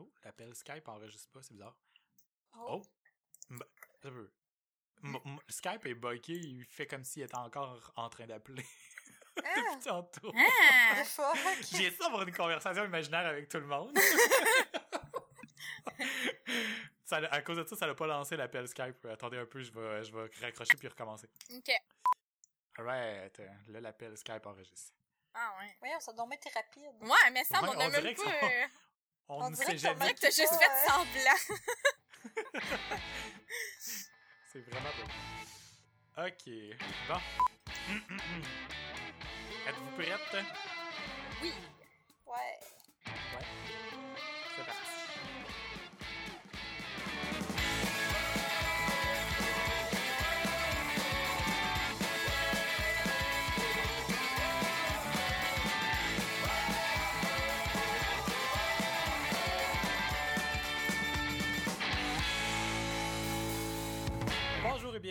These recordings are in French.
Oh, l'appel Skype enregistre pas, c'est bizarre. Oh. Oh! Ça veut. M- m- Skype est buggé, il fait comme s'il était encore en train d'appeler. Ah, Depuis tantôt. Ah! the fuck? J'ai essayé d'avoir une conversation imaginaire avec tout le monde. Ça, à cause de ça, ça n'a pas lancé l'appel Skype. Attendez un peu, je vais, je vais raccrocher puis recommencer. Ok. Alright, là, l'appel Skype enregistre. Ah ouais. Voyons, ça doit être rapide. Ouais, mais ça, Ouais, on a même que pas... euh, On, On ne sait ton On dirait jamais. que t'as juste Ouais. fait semblant. C'est vraiment pas. Ok, bon. Êtes-vous prête? Oui.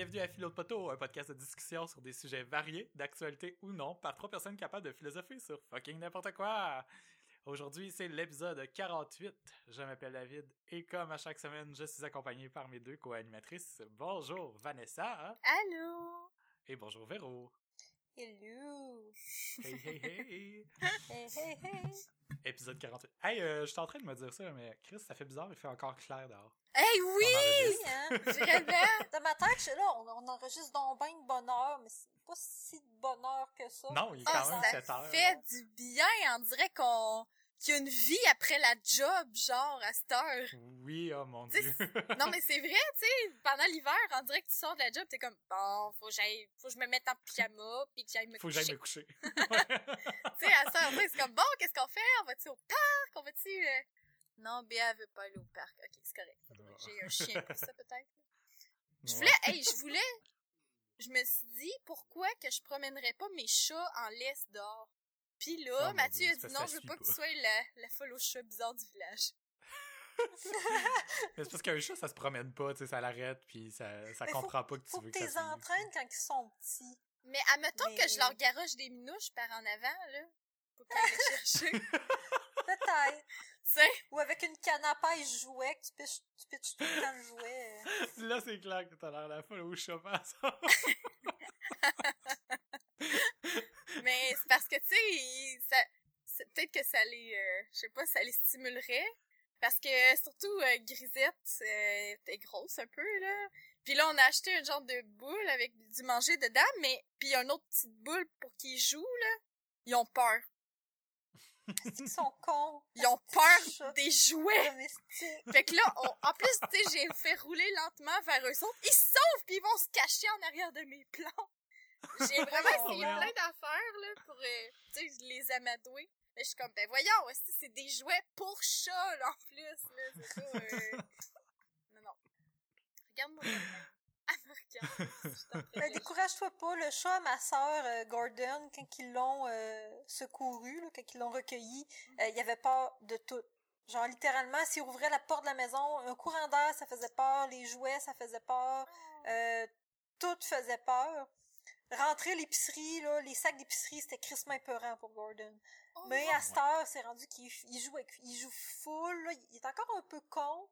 Bienvenue à Philo de Poteau, un podcast de discussion sur des sujets variés, d'actualité ou non, par trois personnes capables de philosopher sur fucking n'importe quoi. Aujourd'hui, c'est l'épisode 48. Je m'appelle David et comme à chaque semaine, je suis accompagné par mes deux co-animatrices. Bonjour Vanessa Allô? et bonjour Véro. Hello. Hey hey hey. Hey, hey, hey. Épisode 48. Hey, euh, je suis en train de me dire ça, mais Chris, ça fait bizarre, il fait encore clair dehors. Hey, oui! hein? Vraiment? Dans ma tête, je suis là, on, on enregistre donc bien de bonheur, mais c'est pas si de bonheur que ça. Non, il est Ah, quand même ça 7 heures. fait du bien. On dirait qu'on qu'il y a une vie après la job, genre, à cette heure. Oui, oh mon dieu. Non, mais c'est vrai, tu sais, pendant l'hiver, on dirait que tu sors de la job, t'es comme, bon, faut que j'aille, faut que je me mette en pyjama, puis que j'aille me Faut que coucher. j'aille me coucher. Tu sais, à ça, c'est comme, bon, qu'est-ce qu'on fait? On va-tu au parc? On va-tu... euh, Non, Béa veut pas aller au parc. Ok, c'est correct. J'ai un chien pour ça, peut-être. Je voulais, hey, je voulais, je me suis dit, pourquoi que je promènerais pas mes chats en laisse dehors? Puis là, Oh mon Mathieu Dieu, a dit non, je veux pas que tu sois la, la folle au chat bizarre du village. Mais c'est parce qu'un chat, ça se promène pas, tu sais, ça l'arrête, puis ça, ça Mais comprend pas que tu Faut veux tu que suive. entraînes quand ils sont petits. Mais admettons Mais- que je leur garoche des minouches par en avant, là, pour qu'ils les chercher. Peut-être. Sais, Ou avec une canne à pêche jouet, que tu pitches, tu pitches tout le temps le jouet. Là, c'est clair que t'as l'air la folle au par exemple. mais c'est parce que, tu sais, ça, peut-être que ça les, euh, je sais pas, ça les stimulerait. Parce que, surtout, euh, Grisette, euh, était grosse un peu, là. Puis là, on a acheté un genre de boule avec du manger dedans, mais, puis un autre petite boule pour qu'ils jouent, là. Ils ont peur. Qu'ils sont cons? Ils ont peur des jouets. Fait que là, on- en plus, tu sais, j'ai fait rouler lentement vers eux autres. Ils se sauvent pis ils vont se cacher en arrière de mes plans. J'ai vraiment Oh, essayé merde. plein d'affaires, là, pour, euh, tu sais, les amadouer. Mais je suis comme, ben voyons, aussi, c'est des jouets pour chat, là, en plus, là, c'est ça, euh... Non, non. Regarde-moi Ben, décourage-toi pas, le chat à ma sœur euh, Gordon, quand ils l'ont euh, secouru, là, quand ils l'ont recueilli, euh, il y avait peur de tout. Genre littéralement, s'il ouvrait la porte de la maison, un courant d'air, ça faisait peur, les jouets, ça faisait peur, euh, tout faisait peur. Rentrer à l'épicerie, là, les sacs d'épicerie, c'était crissement épeurant pour Gordon. Oh, Mais à cette heure, c'est rendu qu'il il joue avec, il joue full, là. il est encore un peu con,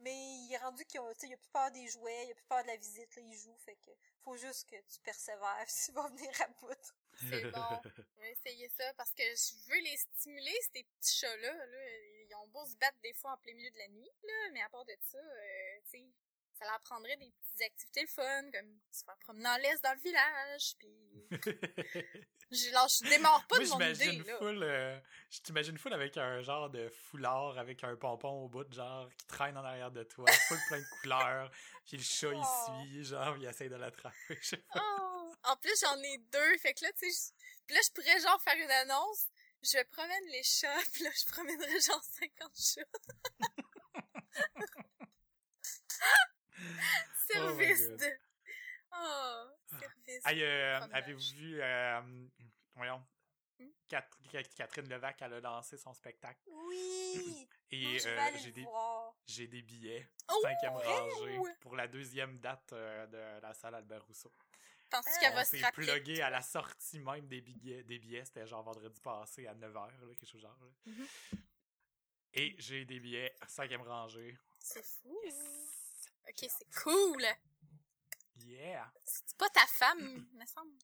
mais il est rendu qu'il a, tu sais, il a plus peur des jouets, il a plus peur de la visite, là, il joue, fait que faut juste que tu persévères, puis tu vas venir à bout. C'est bon. Je vais essayer ça parce que je veux les stimuler, ces petits chats-là. Là. Ils ont beau se battre des fois en plein milieu de la nuit, là, mais à part de ça, euh, tu sais, ça leur prendrait des petites activités fun, comme se faire promener en laisse dans le village, puis je, là, je démarre pas Moi, de mon idée, là. full, euh, je t'imagine full avec un genre de foulard avec un pompon au bout, genre, qui traîne en arrière de toi, full plein de couleurs, puis le chat, il Oh. suit, genre, il essaie de l'attraper, je sais pas. Oh! En plus, j'en ai deux, fait que là, tu sais, je- puis là, je pourrais genre faire une annonce, je promène les chats, puis là, je promènerais genre 50 chats. Service God. de... Oh, service. Euh, Fromage. avez-vous vu, euh, voyons, Hmm? Cat- Cat- Catherine Levac, elle a lancé son spectacle. Oui! Et euh, j'ai des, voir. j'ai des billets, Oh, cinquième rangée, pour la deuxième date euh, de la salle Albert Rousseau. Penses-tu qu'elle va se rappeler? plugué à la sortie même des billets, des billets c'était genre vendredi passé à 9h, là, quelque chose genre. là. Mhm. Et j'ai des billets cinquième rangée. C'est fou. Yes! Ok, c'est cool. Yeah! C'est pas ta femme, me semble.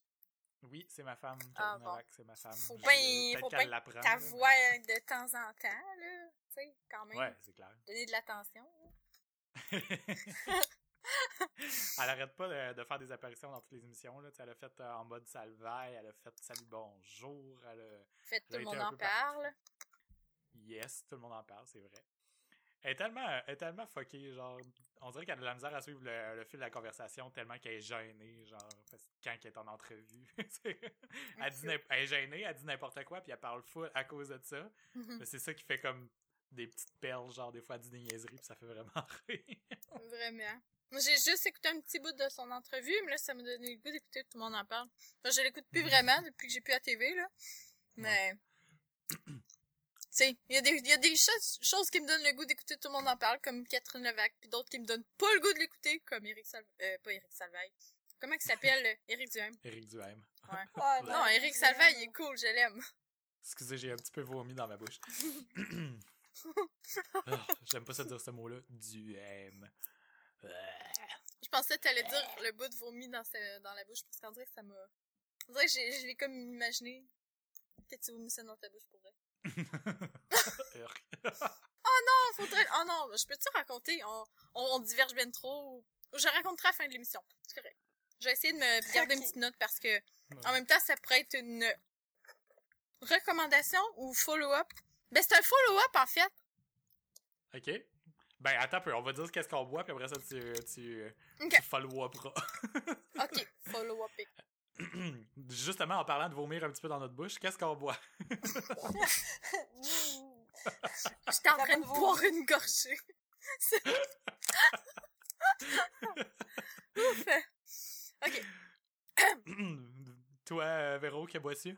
Oui, c'est ma femme. Ah, bon. C'est ma femme. Faut bien- faut bien Ta voix de temps en temps, là. Tu sais, quand même. Ouais, c'est clair. Donner de l'attention. elle arrête pas de, de faire des apparitions dans toutes les émissions. Là. Tu sais, Elle a fait euh, en mode salvaille, elle a fait salut bonjour, elle a... Fait tout le monde en parle. Yes, tout le monde en parle, c'est vrai. Elle est tellement, elle est tellement fuckée, genre, on dirait qu'elle a de la misère à suivre le, le fil de la conversation tellement qu'elle est gênée, genre, quand elle est en entrevue. elle, dit n'im- elle est gênée, elle dit n'importe quoi, puis elle parle full à cause de ça. Mhm. Mais c'est ça qui fait comme des petites perles, genre, des fois, elle dit des niaiseries, puis ça fait vraiment rire. Vraiment. Moi, j'ai juste écouté un petit bout de son entrevue, mais là, ça m'a donné le goût d'écouter tout le monde en parle. Enfin, je l'écoute plus vraiment depuis que j'ai plus la TV, là. Mais. Sais, il y a des, y a des choses, choses qui me donnent le goût d'écouter tout le monde en parle, comme Catherine Levac, puis d'autres qui me donnent pas le goût de l'écouter, comme Eric Salvaille. Euh, pas Eric Salvaille. Comment il s'appelle, euh, Eric Duhem? Éric Duhem. Ah, Non, Eric Salvaille, il est cool, je l'aime. Excusez, j'ai un petit peu vomi dans ma bouche. Ah, J'aime pas ça dire ce mot-là. Duhem. Je pensais que t'allais dire le bout de vomi dans, ce- dans la bouche, parce qu'on dirait que ça m'a... On dirait que j'ai- je l'ai comme imaginé que tu vomissais dans ta bouche pour vrai? Oh, faudrait... Oh non, je peux-tu raconter? On, on, on diverge bien trop. Je raconterai à la fin de l'émission. C'est correct. Je vais essayer de me garder une petite note parce que, en même temps, ça pourrait être une recommandation ou follow-up. Ben, c'est un follow-up, en fait. Ok. Ben, attends un peu, on va dire qu'est-ce qu'on boit, puis après ça, tu, tu, Ok. tu follow-uperas. Ok, follow-up. Justement, en parlant de vomir un petit peu dans notre bouche, qu'est-ce qu'on boit? J'étais en train de boire une gorgée. Ouf. Ok. Toi, euh, Véro, que bois-tu?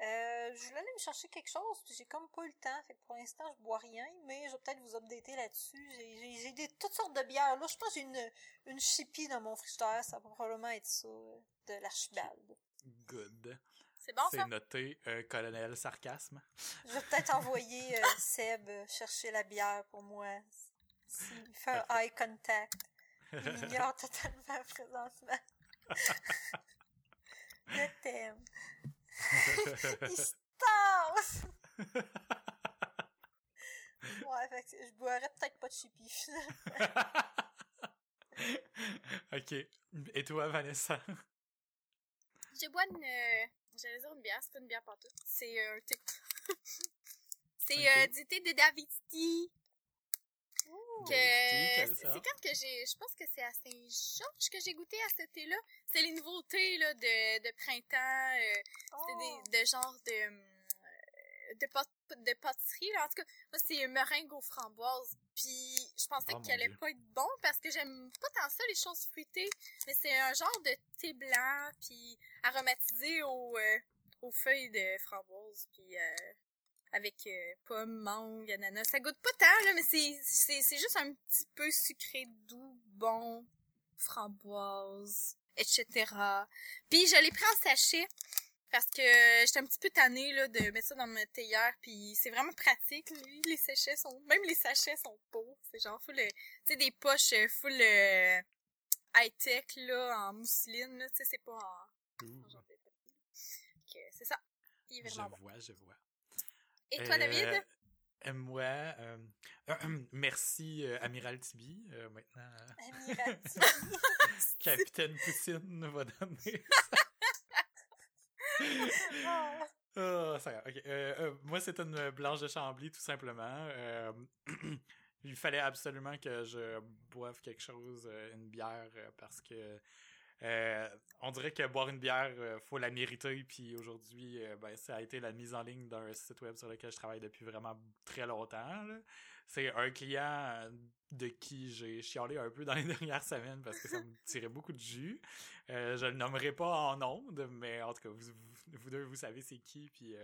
Euh, je voulais aller me chercher quelque chose, puis j'ai comme pas eu le temps. Fait que pour l'instant, je bois rien, mais je vais peut-être vous updater là-dessus. J'ai- des toutes sortes de bières. Là, je pense que j'ai une, une chippie dans mon frigidaire. Ça va probablement être ça, de l'archibald. Good. C'est bon, ça? C'est noté, euh, colonel sarcasme. Je vais peut-être envoyer euh, Seb chercher la bière pour moi. S'il fait un eye contact. Il m'ignore totalement présentement. Je t'aime. Tasse! Ouais, fait que je boirais peut-être pas de finalement. ok. Et toi, Vanessa? Je bois une. euh, J'allais dire une bière, c'est pas une bière partout. C'est euh, un thé. c'est euh, du thé de Davidsky. C'est quand que j'ai. Je pense que c'est à Saint-Georges que j'ai goûté à ce thé-là. C'est les nouveaux thés là, de, de printemps. euh, c'est Oh. des de genre de. De, pâte- de pâtisserie, là. En tout cas, moi, c'est un meringue aux framboises. Puis, je pensais Oh, qu'il allait Dieu. pas être bon parce que j'aime pas tant ça, les choses fruitées. Mais c'est un genre de thé blanc, puis aromatisé aux, euh, aux feuilles de framboise, puis euh, avec euh, pommes, mangue, ananas. Ça goûte pas tant, là, mais c'est, juste un petit peu sucré, doux, bon, framboise, etc. Puis je l'ai pris en sachet parce que j'étais un petit peu tannée là, de mettre ça dans ma théière, puis c'est vraiment pratique. lui. Les sachets sont... Même les sachets sont beaux. C'est genre full... euh, Tu sais, des poches euh, full euh, high-tech, là, en mousseline, là. Tu sais, c'est pas en... En C'est ça. Il est je bon. vois, je vois. Et toi, David? euh, moi, euh, merci euh, Amiral Tibi. Maintenant, euh, Amirati. Capitaine Poutine va donner. Ah. Ah, ça va, ok. Euh, euh, moi, c'est une blanche de Chambly, tout simplement. Il fallait absolument que je boive quelque chose, une bière, parce que euh, on dirait que boire une bière, euh, faut la mériter. Puis aujourd'hui, euh, ben, ça a été la mise en ligne d'un site web sur lequel je travaille depuis vraiment très longtemps. C'est un client euh, de qui j'ai chialé un peu dans les dernières semaines parce que ça me tirait beaucoup de jus. Je le nommerai pas en ondes, mais en tout cas, vous, vous, deux, vous savez c'est qui, puis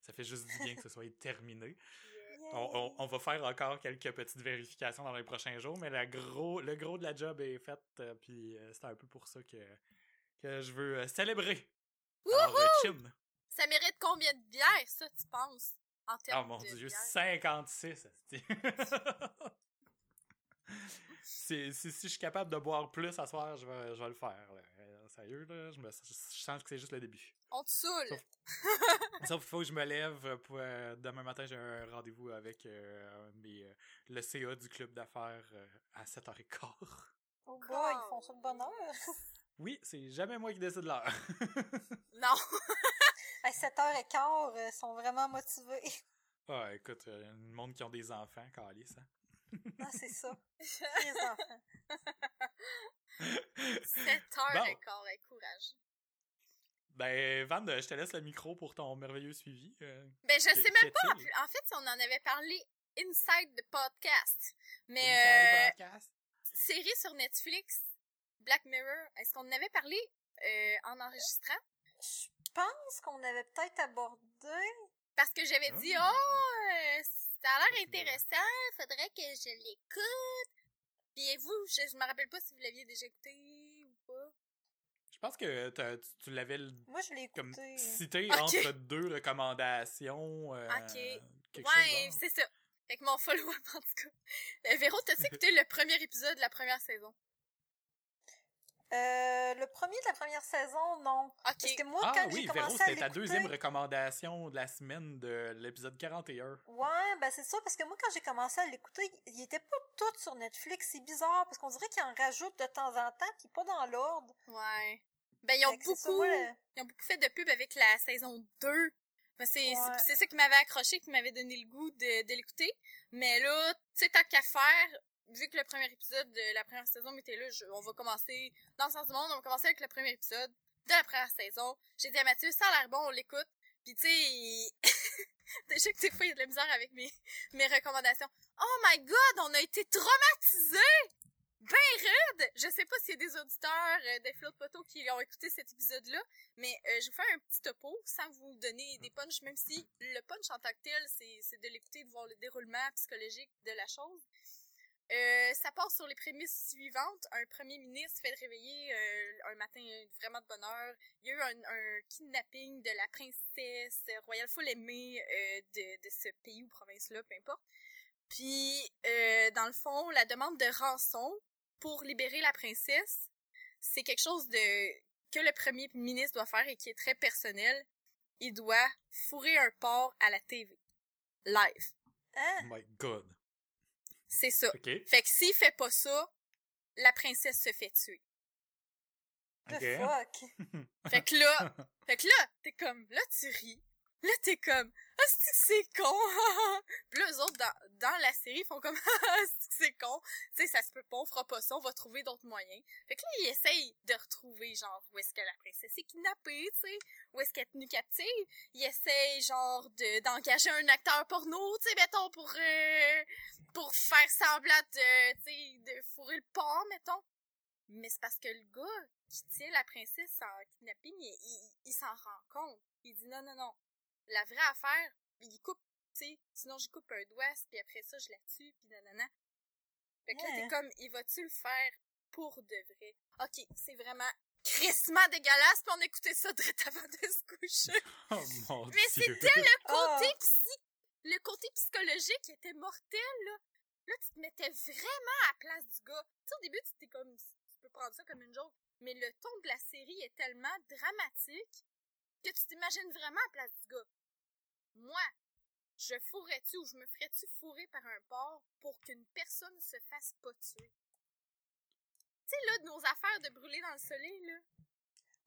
ça fait juste du bien que ce soit terminé. On, on- on va faire encore quelques petites vérifications dans les prochains jours, mais le gros, le gros de la job est fait, euh, puis euh, c'est un peu pour ça que, que je veux euh, célébrer. Alors. Ça mérite combien de bières, ça, tu penses? En Oh termes mon de dieu, bière. 56! esti. C'est- si, si je suis capable de boire plus à soir, je vais, je vais le faire. là. Sérieux, là, je, me, je sens que c'est juste le début. On te saoule. Sauf- Sauf qu'il faut que je me lève pour... euh, demain matin, j'ai un rendez-vous avec euh, mes, euh, le CA du club d'affaires euh, à 7h15. Oh boy, ils font ça de bonne heure. Oui, c'est jamais moi qui décide l'heure. Non. À 7h15, euh, ils sont vraiment motivés. ah, écoute, euh, le monde qui ont des enfants, calice, hein. Ah, c'est ça. Les enfants. 7 heures Bon. et quart, et courage. Ben, Van, je te laisse le micro pour ton merveilleux suivi. euh, Ben, je sais même pas. en fait, on en avait parlé inside the podcast. Inside Mais, euh, podcast. série sur Netflix, Black Mirror, est-ce qu'on en avait parlé euh, en enregistrant? Je pense qu'on avait peut-être abordé. Parce que j'avais dit, Ah. oh, euh, ça a l'air intéressant, faudrait que je l'écoute. Puis vous, je, je me rappelle pas si vous l'aviez déjà écouté pense que t'as- tu, tu l'avais Moi, je l'ai comme cité entre deux recommandations. euh, Ok. Ouais, c'est ça. Fait que mon follow-up, en tout cas. Euh, Véro, t'as-tu écouté le premier épisode de la première saison? Euh, le premier de la première saison, non. Ok. Parce que moi, Ah quand oui, j'ai Véro, commencé à c'était ta l'écouter... deuxième recommandation de la semaine de l'épisode 41. Ouais, ben c'est ça, parce que moi, quand j'ai commencé à l'écouter, il était pas tout sur Netflix. C'est bizarre, parce qu'on dirait qu'ils en rajoutent de temps en temps, puis pas dans l'ordre. Ouais. Ben, ils ont beaucoup, ils ont beaucoup fait de pub avec la saison 2. Ben, c'est, Ouais. ça qui m'avait accroché, qui m'avait donné le goût de, de l'écouter. Mais là, tu sais, tant qu'à faire, vu que le premier épisode de la première saison était là, je- on va commencer, dans le sens du monde, on va commencer avec le premier épisode de la première saison. J'ai dit à Mathieu, ça a l'air bon, on l'écoute. Puis tu sais, il- déjà que des fois, il y a de la misère avec mes, mes recommandations. Oh my god, on a été traumatisés! Ben raide! Je sais pas s'il y a des auditeurs euh, des flots de poteaux qui ont écouté cet épisode-là, mais euh, je vais faire un petit topo sans vous donner des punchs, même si le punch en tant que tel, c'est de l'écouter, de voir le déroulement psychologique de la chose. Euh, ça part sur les prémices suivantes. Un premier ministre fait réveiller un matin vraiment de bonne heure. Il y a eu un, un kidnapping de la princesse royale full aimée de, de ce pays ou province-là, peu importe. Puis, euh, dans le fond, la demande de rançon pour libérer la princesse, c'est quelque chose de que le premier ministre doit faire et qui est très personnel. Il doit fourrer un porc à la TV. Live. Hein? Oh my god. C'est ça. Fait que s'il fait pas ça, la princesse se fait tuer. The fuck? Fait que là, fait que là, t'es comme, là tu ris. Là t'es comme, ah c'est con? Puis là, eux autres, dans, dans la série, font comme, ah c'est con? Tu sais, ça se peut pas, on fera pas ça, on va trouver d'autres moyens. Fait que là, ils essayent de retrouver, genre, où est-ce que la princesse est kidnappée, tu sais, où est-ce qu'elle est tenue captive? Ils essayent, genre, de, d'engager un acteur porno, tu sais, mettons, pour, euh, pour faire semblant de, tu sais, de fourrer le porc, mettons. Mais c'est parce que le gars qui tient la princesse en kidnapping, il, il s'en rend compte. Il dit non, non, non. La vraie affaire, il coupe, tu sais, sinon je coupe un doigt, puis après ça, je la tue, puis nanana. Fait que là, t'es comme, il va-tu le faire pour de vrai? Ok, c'est vraiment crissement dégueulasse, puis on écoutait ça direct avant de se coucher. Oh mon Mais dieu. c'était le côté Ah. psy... Le côté psychologique était mortel, là. Là, tu te mettais vraiment à la place du gars. Tu sais, au début, tu t'es comme... Tu peux prendre ça comme une joke, mais le ton de la série est tellement dramatique que tu t'imagines vraiment à la place du gars. Moi, je fourrais-tu ou je me ferais-tu fourrer par un porc pour qu'une personne se fasse pas tuer? Tu sais, là, de nos affaires de brûler dans le soleil, là.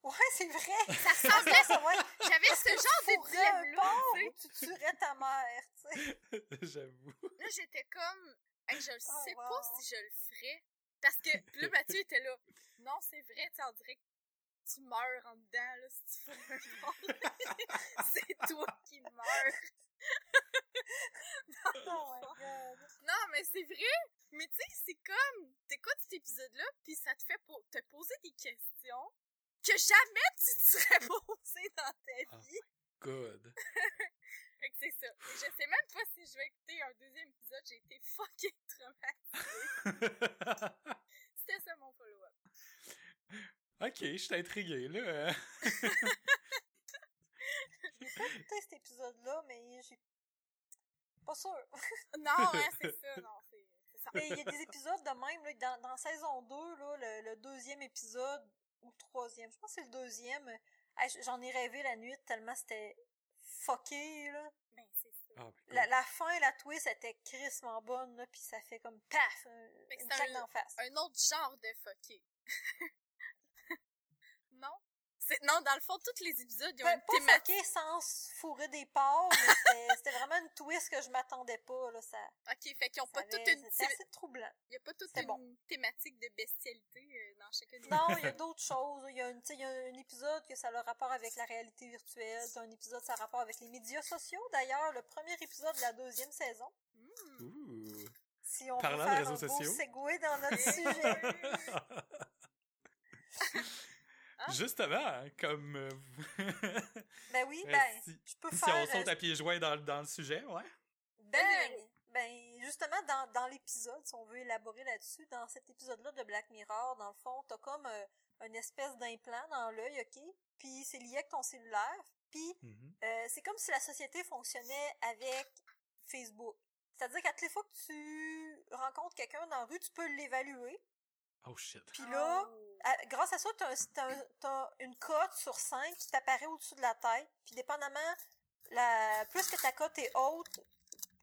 Ouais, c'est vrai. Ça ressemblait... ça, ouais. J'avais ce genre de dilemme-là, porc tu sais. ou tu tuerais ta mère, tu sais. J'avoue. Là, j'étais comme, hey, je le Oh, sais wow. pas si je le ferais. Parce que, puis là, Mathieu était là. Non, c'est vrai, tu sais, on dirait que tu meurs en dedans, là, si tu fais un c'est toi qui meurs. Oh god. Non, mais c'est vrai. Mais tu sais, c'est comme, t'écoutes cet épisode-là, puis ça te fait po- te poser des questions que jamais tu te serais posé dans ta Ah. vie. Good. Fait que c'est ça. Et je sais même pas si je vais écouter un deuxième épisode, j'ai été fucking traumatisée. C'était ça mon follow-up. ok, je suis intrigué, là. J'ai pas écouté cet épisode-là, mais j'ai Non, hein, c'est ça, non, c'est il y a des épisodes de même, là, dans, dans saison 2, là, le, le deuxième épisode, ou le troisième, je pense que c'est le deuxième, hey, j'en ai rêvé la nuit tellement c'était fucké, là. Ben, c'est ça. Ah, La, la fin, la twist était crissement bonne, là, pis ça fait comme paf, Fait que une c'est claque un- d'en face. Un autre genre de fucké. Non? C'est, non, dans le fond, tous les épisodes, ils ont Pas, une thématique. sans se fourrer des porcs, mais c'était- c'était vraiment une twist que je m'attendais pas, là, ça, Ok, fait qu'ils ont pas toute avait- une, c'était thé- assez troublant. il y a pas toute une bon. thématique de bestialité euh, dans chacun des Non, il y a d'autres choses. Il y a, une, tu sais, il y a un épisode que ça a le rapport avec la réalité virtuelle. Un épisode ça a rapport avec les médias sociaux. D'ailleurs, le premier épisode de la deuxième saison. Ouh. Si on Parlant veut de faire réseaux un beau sociaux. segue dans notre sujet. Ah. Justement, comme euh, Ben oui, ben, si, je peux si faire... on saute euh, à pieds joints dans, dans le sujet, ouais. Ben, ben, justement, dans, dans l'épisode, si on veut élaborer là-dessus, dans cet épisode-là de Black Mirror, dans le fond, t'as comme euh, une espèce d'implant dans l'œil, OK? Puis c'est lié avec ton cellulaire. Puis Mhm. Euh, c'est comme si la société fonctionnait avec Facebook. C'est-à-dire qu'à toutes les fois que tu rencontres quelqu'un dans la rue, tu peux l'évaluer. Oh shit. Puis là, Oh. à- grâce à ça, tu as, une cote sur 5 qui t'apparaît au-dessus de la tête. Puis dépendamment, la, plus que ta cote est haute,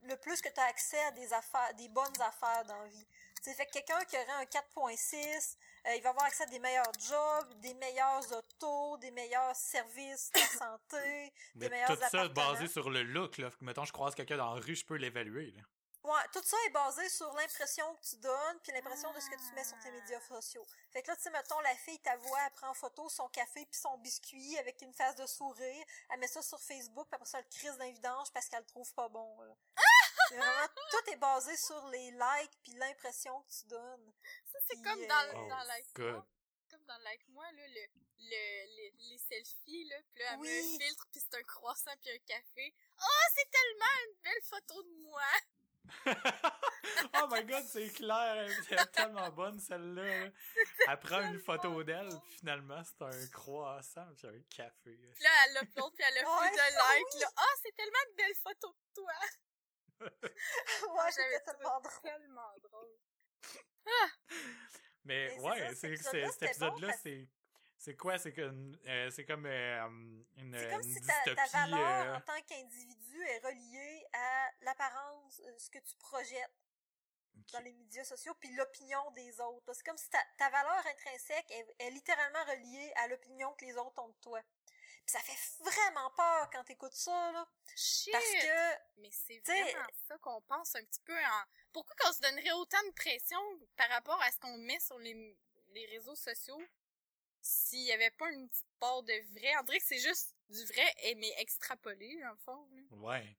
le plus que tu as accès à des affaires, des bonnes affaires dans la vie. C'est fait que quelqu'un qui aurait un 4.6, euh, il va avoir accès à des meilleurs jobs, des meilleurs autos, des meilleurs services de santé, Mais meilleurs tout ça basé sur le look, là. Mettons, je croise quelqu'un dans la rue, je peux l'évaluer, là. Ouais, tout ça est basé sur l'impression que tu donnes puis l'impression de ce que tu mets sur tes médias sociaux. Fait que là, tu sais, mettons, la fille, ta voix, elle prend en photo son café puis son biscuit avec une face de sourire, elle met ça sur Facebook puis après ça, elle crise d'un vidange parce qu'elle le trouve pas bon, là. Vraiment, tout est basé sur les likes puis l'impression que tu donnes. Ça, c'est Puis, comme euh, dans, Oh, dans Like good. Comme dans Like Moi, là, le, le, le- les selfies, là, puis là, elle met un filtre, puis c'est un croissant, puis un café. Oh, c'est tellement une belle photo de moi! oh my god, c'est clair, elle est tellement bonne celle-là. là. Elle prend une photo d'elle, puis finalement c'est un croissant puis un café. Puis là, elle l'upload, puis elle a Ouais, plus de likes, là. Oh, c'est tellement une belle photo de toi! ouais, j'avais c'était tellement drôle. Tellement drôle. Mais Mais ouais, c'est cet épisode-là, c'est c'est quoi? C'est comme euh, c'est comme euh, une, C'est comme une si ta, ta valeur euh, en tant qu'individu est reliée à l'apparence, euh, ce que tu projettes. dans les médias sociaux puis l'opinion des autres. C'est comme si ta, ta valeur intrinsèque est, est littéralement reliée à l'opinion que les autres ont de toi. Puis ça fait vraiment peur quand t'écoutes ça, là. Shit! Parce que, Mais c'est vraiment ça qu'on pense un petit peu en... Pourquoi qu'on se donnerait autant de pression par rapport à ce qu'on met sur les, les réseaux sociaux? S'il y avait pas une petite part de vrai? On dirait que c'est juste du vrai, et- mais extrapolé, dans le fond. là. Ouais.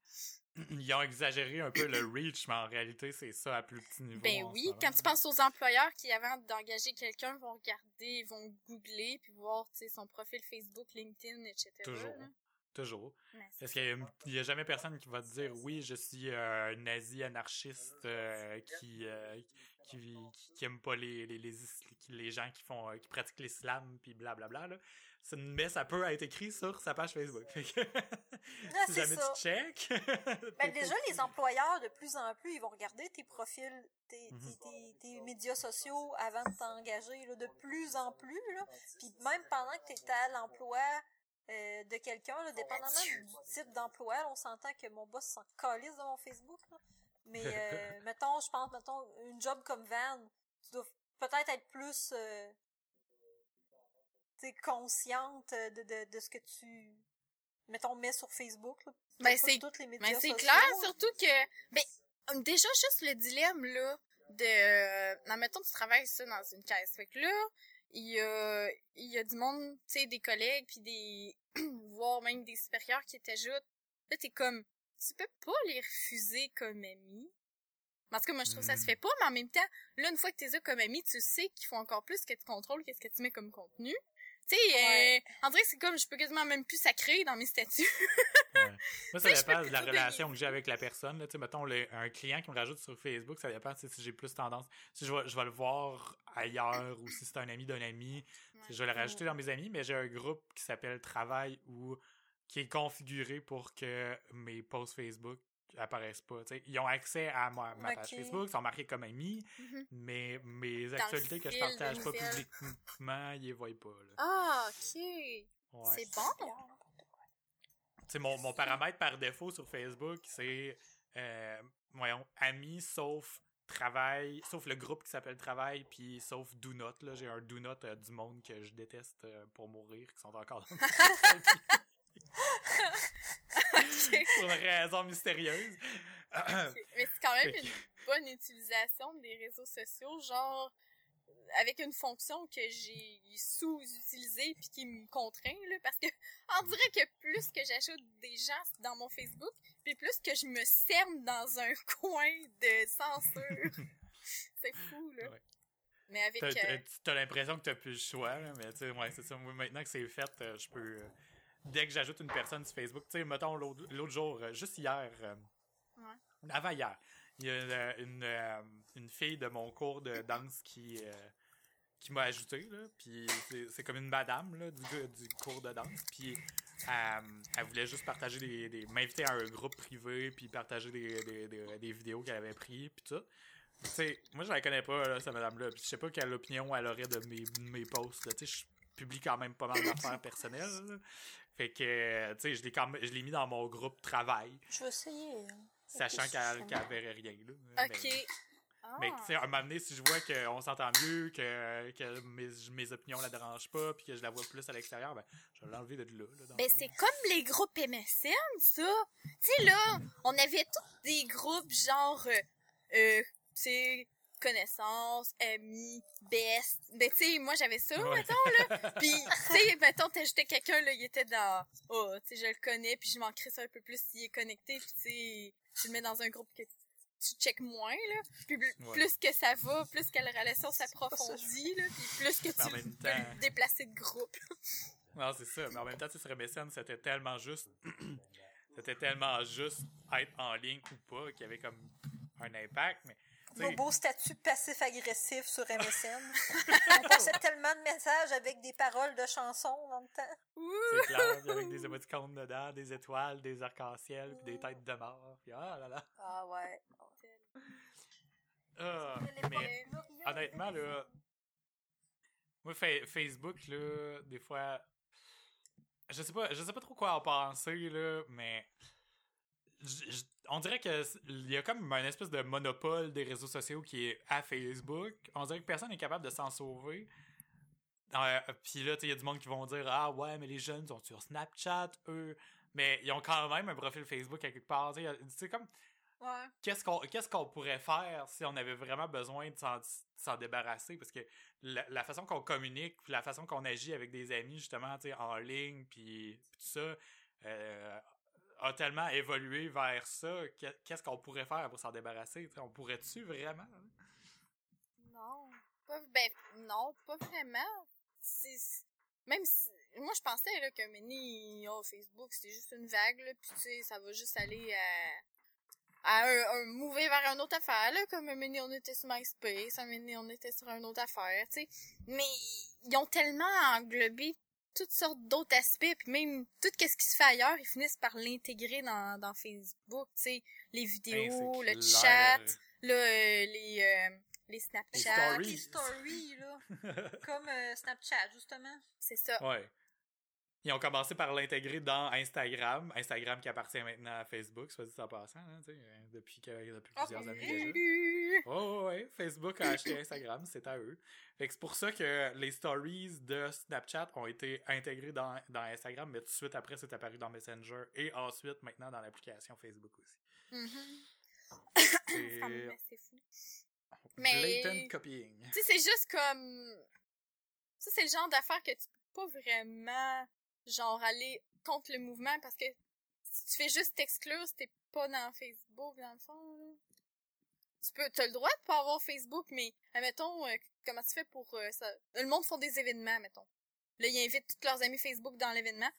Ils ont exagéré un peu le reach, mais en réalité, c'est ça à plus petit niveau. Ben oui, quand tu penses aux employeurs qui, avant d'engager quelqu'un, vont regarder, vont googler, puis voir, son profil Facebook, LinkedIn, etc. Toujours. là. Toujours. Parce qu'il n'y a jamais personne qui va te dire oui, je suis euh, un nazi anarchiste euh, qui, euh, qui, qui, pas les, les, les, les gens qui font euh, qui pratiquent l'islam puis blablabla. Là. Ça- Mais ça peut être écrit sur sa page Facebook. Fait que, Ah, si jamais ça. tu check. ben déjà, les employeurs, de plus en plus, ils vont regarder tes profils, tes, Mhm. tes, tes médias sociaux avant de t'engager, de plus en plus, là. Puis même pendant que t'es à l'emploi euh, de quelqu'un, dépendamment du type d'emploi, on s'entend que mon boss s'en calisse de mon Facebook, là. Mais, euh, mettons, je pense, mettons, une job comme Van, tu dois peut-être être plus, euh, tu sais, consciente de, de, de ce que tu, mettons, mets sur Facebook, là. Ben, c'est toutes les Mais médias c'est sociaux, clair, là. surtout que, ben, déjà juste le dilemme, là, de, euh, admettons, tu travailles ça dans une caisse. Fait que là, il y a, il y a du monde, tu sais, des collègues, puis des, voire même des supérieurs qui t'ajoutent. Là, t'es comme, tu peux pas les refuser comme amis. En tout cas, moi, je trouve que ça se Hmm. fait pas, mais en même temps, là, une fois que t'es là comme ami, tu sais qu'ils font encore plus que tu contrôles qu'est-ce que tu mets comme contenu. Tu sais, Ouais. euh, en vrai, c'est comme, je peux quasiment même plus sacrer dans mes statuts. Ouais. Moi, ça dépend de la relation que j'ai avec la personne. Là. Tu sais, mettons, le- un client qui me rajoute sur Facebook, ça dépend si j'ai plus tendance. Si je vais, je vais le voir ailleurs ou si c'est un ami d'un ami, je vais le rajouter dans mes amis, mais j'ai un groupe qui s'appelle Travail ou qui est configuré pour que mes posts Facebook, apparaissent pas. T'sais, ils ont accès à ma, ma page Ok. Facebook, ils sont marqués comme amis, Mhm. mais mes actualités que je partage pas publiquement, ils les voient pas. Là. Ah, ok. Ouais. C'est bon. T'sais, mon, mon paramètre par défaut sur Facebook, c'est euh, voyons, amis sauf travail, sauf le groupe qui s'appelle travail, puis sauf do not. Là, j'ai un do not euh, du monde que je déteste euh, pour mourir, qui sont encore dans mon profil. Ok. pour une raison mystérieuse. Mais c'est quand même une bonne utilisation des réseaux sociaux, genre avec une fonction que j'ai sous-utilisée puis qui me contraint là, parce que on dirait que plus que j'ajoute des gens dans mon Facebook, puis plus que je me cerne dans un coin de censure. c'est fou là. Ouais. Mais avec T'as, euh, t'as- l'impression que t'as plus le choix, là, mais tu sais, ouais, c'est ça. Moi, maintenant que c'est fait, euh, je peux. Dès que j'ajoute une personne sur Facebook, tu sais, mettons l'autre, jour, euh, juste hier, euh, Ouais. avant hier, il y a une, euh, une fille de mon cours de danse qui, euh, qui m'a ajouté, là, puis c'est, comme une madame là, du, du cours de danse, puis euh, elle voulait juste partager des, des- m'inviter à un groupe privé, puis partager des, des, des, des vidéos qu'elle avait prises, puis tout. Tu sais, moi, je la connais pas, là, cette madame-là. Puis je sais pas quelle opinion elle aurait de mes, de mes posts. Tu sais, je publie quand même pas mal d'affaires personnelles. là. Fait que, tu sais, je l'ai quand même- je l'ai mis dans mon groupe travail, Je vais essayer. hein. sachant qu'elle qu'elle verrait rien. Là. OK. Mais, Ah. mais, tu sais, à un moment donné, si je vois qu'on s'entend mieux, que, que mes, mes opinions la dérangent pas, puis que je la vois plus à l'extérieur, ben, je vais l'enlever de là. là, dans Ben, c'est comme les groupes MSN, ça. Tu sais, là, on avait tous des groupes genre, euh, euh, tu sais, connaissances, amis, best. Ben, tu sais, moi, j'avais ça, Ouais. mettons, là. Puis, tu sais, mettons, t'ajoutais quelqu'un, là, il était dans, oh, tu sais, je le connais, puis je m'en crisse un peu plus s'il est connecté, puis tu sais, tu le mets dans un groupe que tu checkes moins, là. Puis plus, Ouais. plus que ça va, plus que la relation s'approfondit, là, puis plus que tu peux déplacer de groupe. Non, c'est ça. Mais en même temps, tu sais, sur MSN, c'était tellement juste. c'était tellement juste être en ligne ou pas qu'il y avait comme un impact. Mais, Nos beaux statuts passifs-agressifs sur MSN. On passait tellement de messages avec des paroles de chansons dans le temps. c'est clair, avec des émoticônes dedans, des étoiles, des arcs-en-ciel, puis des têtes de mort. Puis ah là là. Ah ouais. Ah, mais honnêtement, là. Moi, Fa- Facebook, là, des fois. Je sais pas, je sais pas trop quoi en penser, là, mais. On dirait que il y a comme un espèce de monopole des réseaux sociaux qui est à Facebook. On dirait que personne n'est capable de s'en sauver. Euh, Puis là, il y a du monde qui vont dire Ah ouais, mais les jeunes sont sur Snapchat, eux. Mais ils ont quand même un profil Facebook à quelque part. Tu sais, comme Ouais. qu'est-ce qu'on qu'est-ce qu'on pourrait faire si on avait vraiment besoin de s'en, débarrasser? Parce que la, la façon qu'on communique la façon qu'on agit avec des amis justement tu sais en ligne puis, puis tout ça euh, a tellement évolué vers ça Que- qu'est-ce qu'on pourrait faire pour s'en débarrasser on pourrait-tu vraiment Non. Pas, ben, non, pas vraiment. C'est, c'est- même si, moi, je pensais, là, que Mini, oh, Facebook, c'était juste une vague, là, pis tu sais, ça va juste aller à, un, un mouver vers une autre affaire, là, comme Mini, on était sur MySpace, un Mini, on était sur une autre affaire, tu sais. Mais, ils ont tellement englobé toutes sortes d'autres aspects, puis même tout ce qui se fait ailleurs, ils finissent par l'intégrer dans, dans Facebook, tu sais, les Ben, vidéos, le chat, là, euh, les, euh, les Snapchat. stories. Les stories, là. Comme euh, Snapchat, justement. C'est ça. ouais ils ont commencé par l'intégrer dans Instagram Instagram qui appartient maintenant à Facebook soit dit en passant hein, euh, depuis, que, depuis Ah, plusieurs années déjà! Oh, ouais, Facebook a acheté Instagram, c'est à eux. Fait que c'est pour ça que les stories de Snapchat ont été intégrées dans, dans Instagram, mais tout de suite après, c'est apparu dans Messenger et ensuite, maintenant, dans l'application Facebook aussi. Mhm. C'est fou. Mais- blatant copying. Tu sais, c'est juste comme... Ça, c'est le genre d'affaire que tu peux pas vraiment, genre, aller contre le mouvement parce que si tu fais juste t'exclure si t'es pas dans Facebook, dans le fond, là. Tu peux, t'as le droit de pas avoir Facebook, mais, admettons, euh, comment tu fais pour, euh, ça... Le monde font des événements, mettons. Là, ils invitent tous leurs amis Facebook dans l'événement.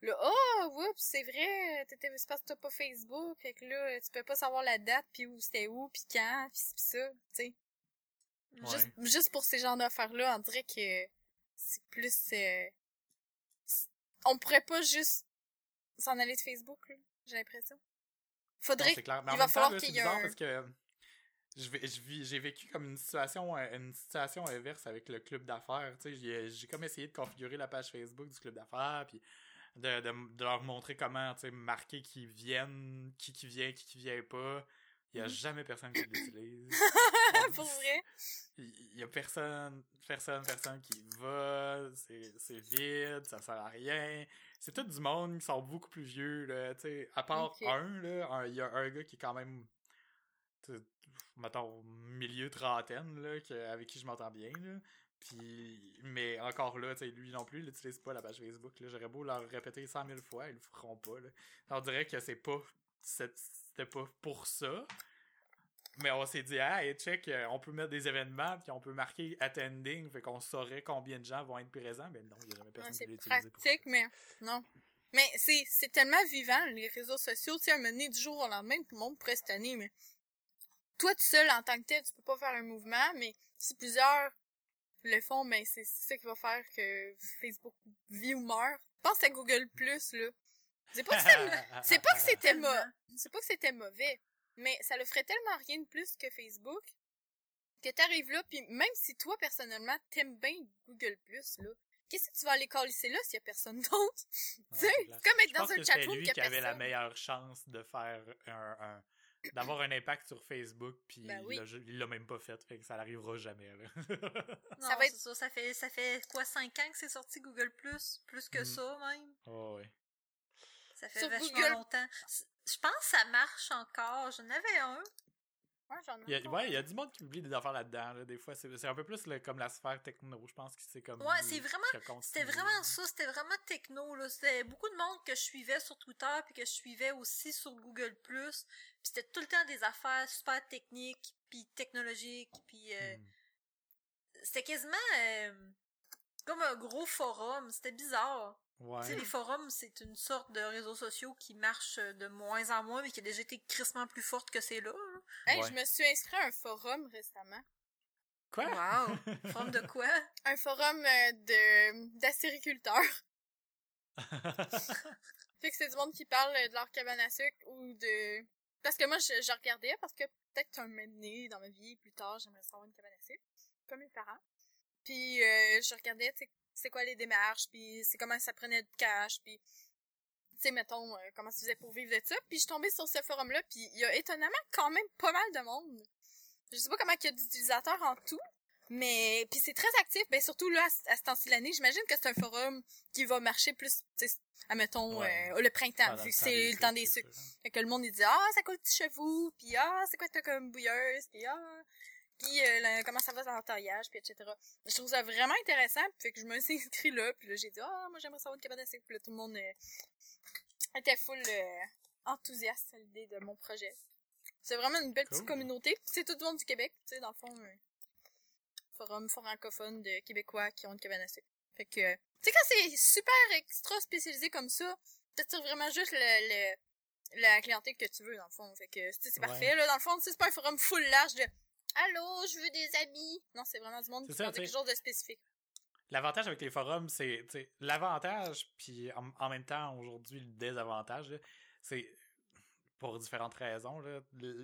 Là, oh, oups, c'est vrai, t'étais, c'est parce que t'as pas Facebook, fait que là, tu peux pas savoir la date, puis où c'était où, puis quand, puis ça, tu sais. Ouais. Juste, juste pour ces genres d'affaires-là, on dirait que c'est plus... euh, on pourrait pas juste s'en aller de Facebook, j'ai l'impression. Faudrait. c'est clair. Mais il va falloir qu'il y ait un- parce que j'ai vécu comme une situation euh, une situation inverse avec le club d'affaires. J'ai comme essayé de configurer la page Facebook du club d'affaires, puis de, de, de leur montrer comment, marquer qui viennent, qui qui vient, qui qui vient pas. Il y a Mhm. jamais personne qui l'utilise. Pour vrai? Il y a personne, personne, personne qui va, c'est c'est vide, ça sert à rien. C'est tout du monde qui sont beaucoup plus vieux, là, tu sais, à part un, là, il y a un gars qui est quand même, mettons, milieu trentaine, là, que- avec qui je m'entends bien, là. Puis, mais encore là, tu lui non plus, il n'utilise pas la page Facebook, là. J'aurais beau leur répéter 100 000 fois, ils le feront pas, là. On dirait que c'est pas, c'était pas pour ça. Mais on s'est dit, ah, et check, euh, on peut mettre des événements, puis on peut marquer attending, fait qu'on saurait combien de gens vont être présents. Mais non, il n'y a jamais personne qui c'est pour ça. pratique, mais non. Mais c'est c'est tellement vivant, les réseaux sociaux. Tu sais, à un moment donné, du jour au lendemain, tout le monde pourrait se tanner, mais toi, tout seul, en tant que tel, tu peux pas faire un mouvement, mais si plusieurs le font, ben c'est c'est ça qui va faire que Facebook vit ou meurt. Pense à Google+, là. C'est pas que c'était c'est pas que c'était Tellement. mauvais. C'est pas que c'était mauvais, mais ça le ferait tellement rien de plus que Facebook que t'arrives là, puis même si toi personnellement t'aimes bien Google là, qu'est-ce que tu vas aller calisser là s'il y a personne d'autre? Tu sais, comme être Je dans un chatroom lui qu'il y qui a avait la meilleure chance de faire un, un- d'avoir un impact sur Facebook, puis Ben oui. il l'a même pas fait, fait que ça n'arrivera jamais. Là. Non, Ça va être- c'est ça. Ça fait, ça fait quoi, 5 ans que c'est sorti Google Plus? Plus que Mm. ça, même? oh, ouais. Ça fait Sur vachement Google- longtemps. Je pense que ça marche encore. J'en avais un. Ouais, j'en ai Il y a, ouais, il y a du monde qui publie des affaires là-dedans. Là, des fois, c'est c'est un peu plus le- comme la sphère techno. Je pense que c'est comme. Ouais, c'est vraiment-. C'était vraiment ça, c'était vraiment techno là, c'était beaucoup de monde que je suivais sur Twitter puis que je suivais aussi sur Google+. Puis c'était tout le temps des affaires super techniques puis technologiques puis euh, Mm. c'était quasiment euh, comme un gros forum, c'était bizarre. Ouais. Tu sais, les forums, c'est une sorte de réseaux sociaux qui marche de moins en moins mais qui a déjà été crissement plus forte que c'est là. Hey, Ouais. je me suis inscrit à un forum récemment. Quoi? Wow! Forum de quoi? Un forum euh, de d'astériculteurs. Fait que c'est du monde qui parle de leur cabane à sucre ou de... Parce que moi, je, je regardais parce que peut-être un moment donné dans ma vie, plus tard, j'aimerais savoir une cabane à sucre, comme mes parents. Puis euh, je regardais, tu sais, c'est quoi les démarches, puis c'est comment ça prenait de cash, puis tu sais, mettons, euh, comment tu faisais pour vivre de ça. Puis je suis tombée sur ce forum-là, puis il y a étonnamment quand même pas mal de monde. Je sais pas comment il y a d'utilisateurs en tout, mais puis c'est très actif, ben surtout là à, à ce temps-ci de l'année, j'imagine que c'est un forum qui va marcher plus, tu sais, admettons Ouais. euh, le printemps, vu que c'est le temps des sucres. Fait que le monde il dit ah ça coûte chez vous, puis ah c'est quoi t'as comme bouilleuse, puis ah puis euh, comment ça va dans l'entaillage, puis etc. Je trouve ça vraiment intéressant, puis fait que je me suis inscrit là, puis là j'ai dit ah moi j'aimerais savoir une cabane à sucre, puis là tout le monde euh, était full euh, enthousiaste à l'idée de mon projet. C'est vraiment une belle petite communauté, c'est tout le monde du Québec, tu sais dans le fond un forum francophone de Québécois qui ont une cabane à sucre. Fait que tu sais quand c'est super extra spécialisé comme ça, t'attires vraiment juste le, le la clientèle que tu veux dans le fond fait que c'est Ouais. parfait là dans le fond c'est pas un forum full large de allô je veux des amis non c'est vraiment du monde qui ça, quelque chose de spécifique L'avantage avec les forums, c'est l'avantage, puis en, en même temps, aujourd'hui, le désavantage, c'est pour différentes raisons,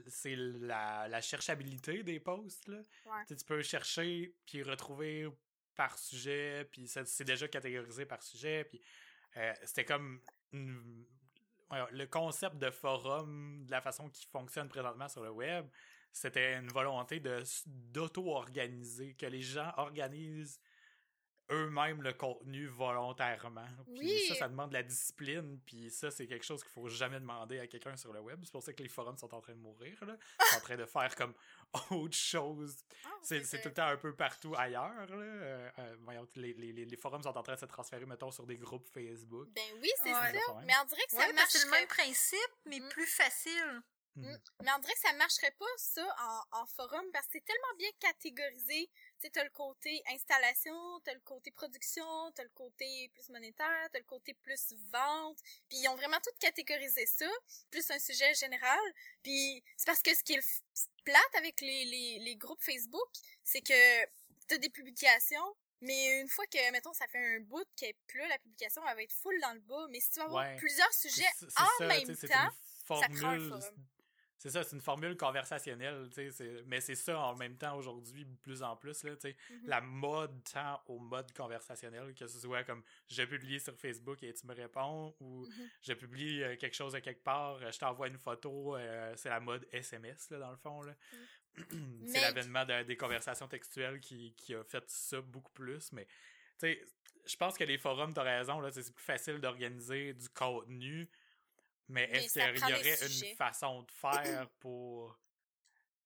c'est la, la cherchabilité des posts. Là. Ouais. Tu peux chercher, puis retrouver par sujet, puis ça- c'est déjà catégorisé par sujet, puis euh, c'était comme une- le concept de forum, de la façon qui fonctionne présentement sur le web, c'était une volonté de d'auto-organiser, que les gens organisent eux-mêmes le contenu volontairement. Puis Oui. ça, ça demande de la discipline, puis ça, c'est quelque chose qu'il faut jamais demander à quelqu'un sur le web. C'est pour ça que les forums sont en train de mourir, là. Ils sont en train de faire comme autre chose. Ah, C'est c'est tout le temps un peu partout ailleurs, là. Euh, euh, voyons, les, les, les- forums sont en train de se transférer, mettons, sur des groupes Facebook. ben oui c'est Ouais. ça mais on dirait que ça Ouais, que c'est le même principe, mais Mm. plus facile. Mm. Mais on dirait que ça marcherait pas, ça, en, en forum, parce que c'est tellement bien catégorisé. Tu sais, t'as le côté installation, t'as le côté production, t'as le côté plus monétaire, t'as le côté plus vente. Puis ils ont vraiment tout catégorisé ça, plus un sujet général. Puis c'est parce que ce qui est plate avec les, les, les groupes Facebook, c'est que t'as des publications, mais une fois que, mettons, ça fait un bout qu'elle plus là, la publication, elle va être full dans le bas. Mais si tu vas avoir Ouais. plusieurs sujets en ça, même temps, ça prend un formule forum. C'est ça, c'est une formule conversationnelle, tu sais, c'est- mais c'est ça en même temps aujourd'hui, de plus en plus, là, tu sais. Mhm. La mode tend au mode conversationnel, que ce soit comme je publie sur Facebook et tu me réponds, ou Mhm. je publie euh, quelque chose de quelque part, euh, je t'envoie une photo, euh, c'est la mode SMS, là, dans le fond, là. c'est Mais- l'avènement de- des conversations textuelles qui, qui a fait ça beaucoup plus, mais, tu sais, je pense que les forums, t'as raison, là, c'est c'est plus facile d'organiser du contenu, mais est-ce qu'il y aurait une façon de faire pour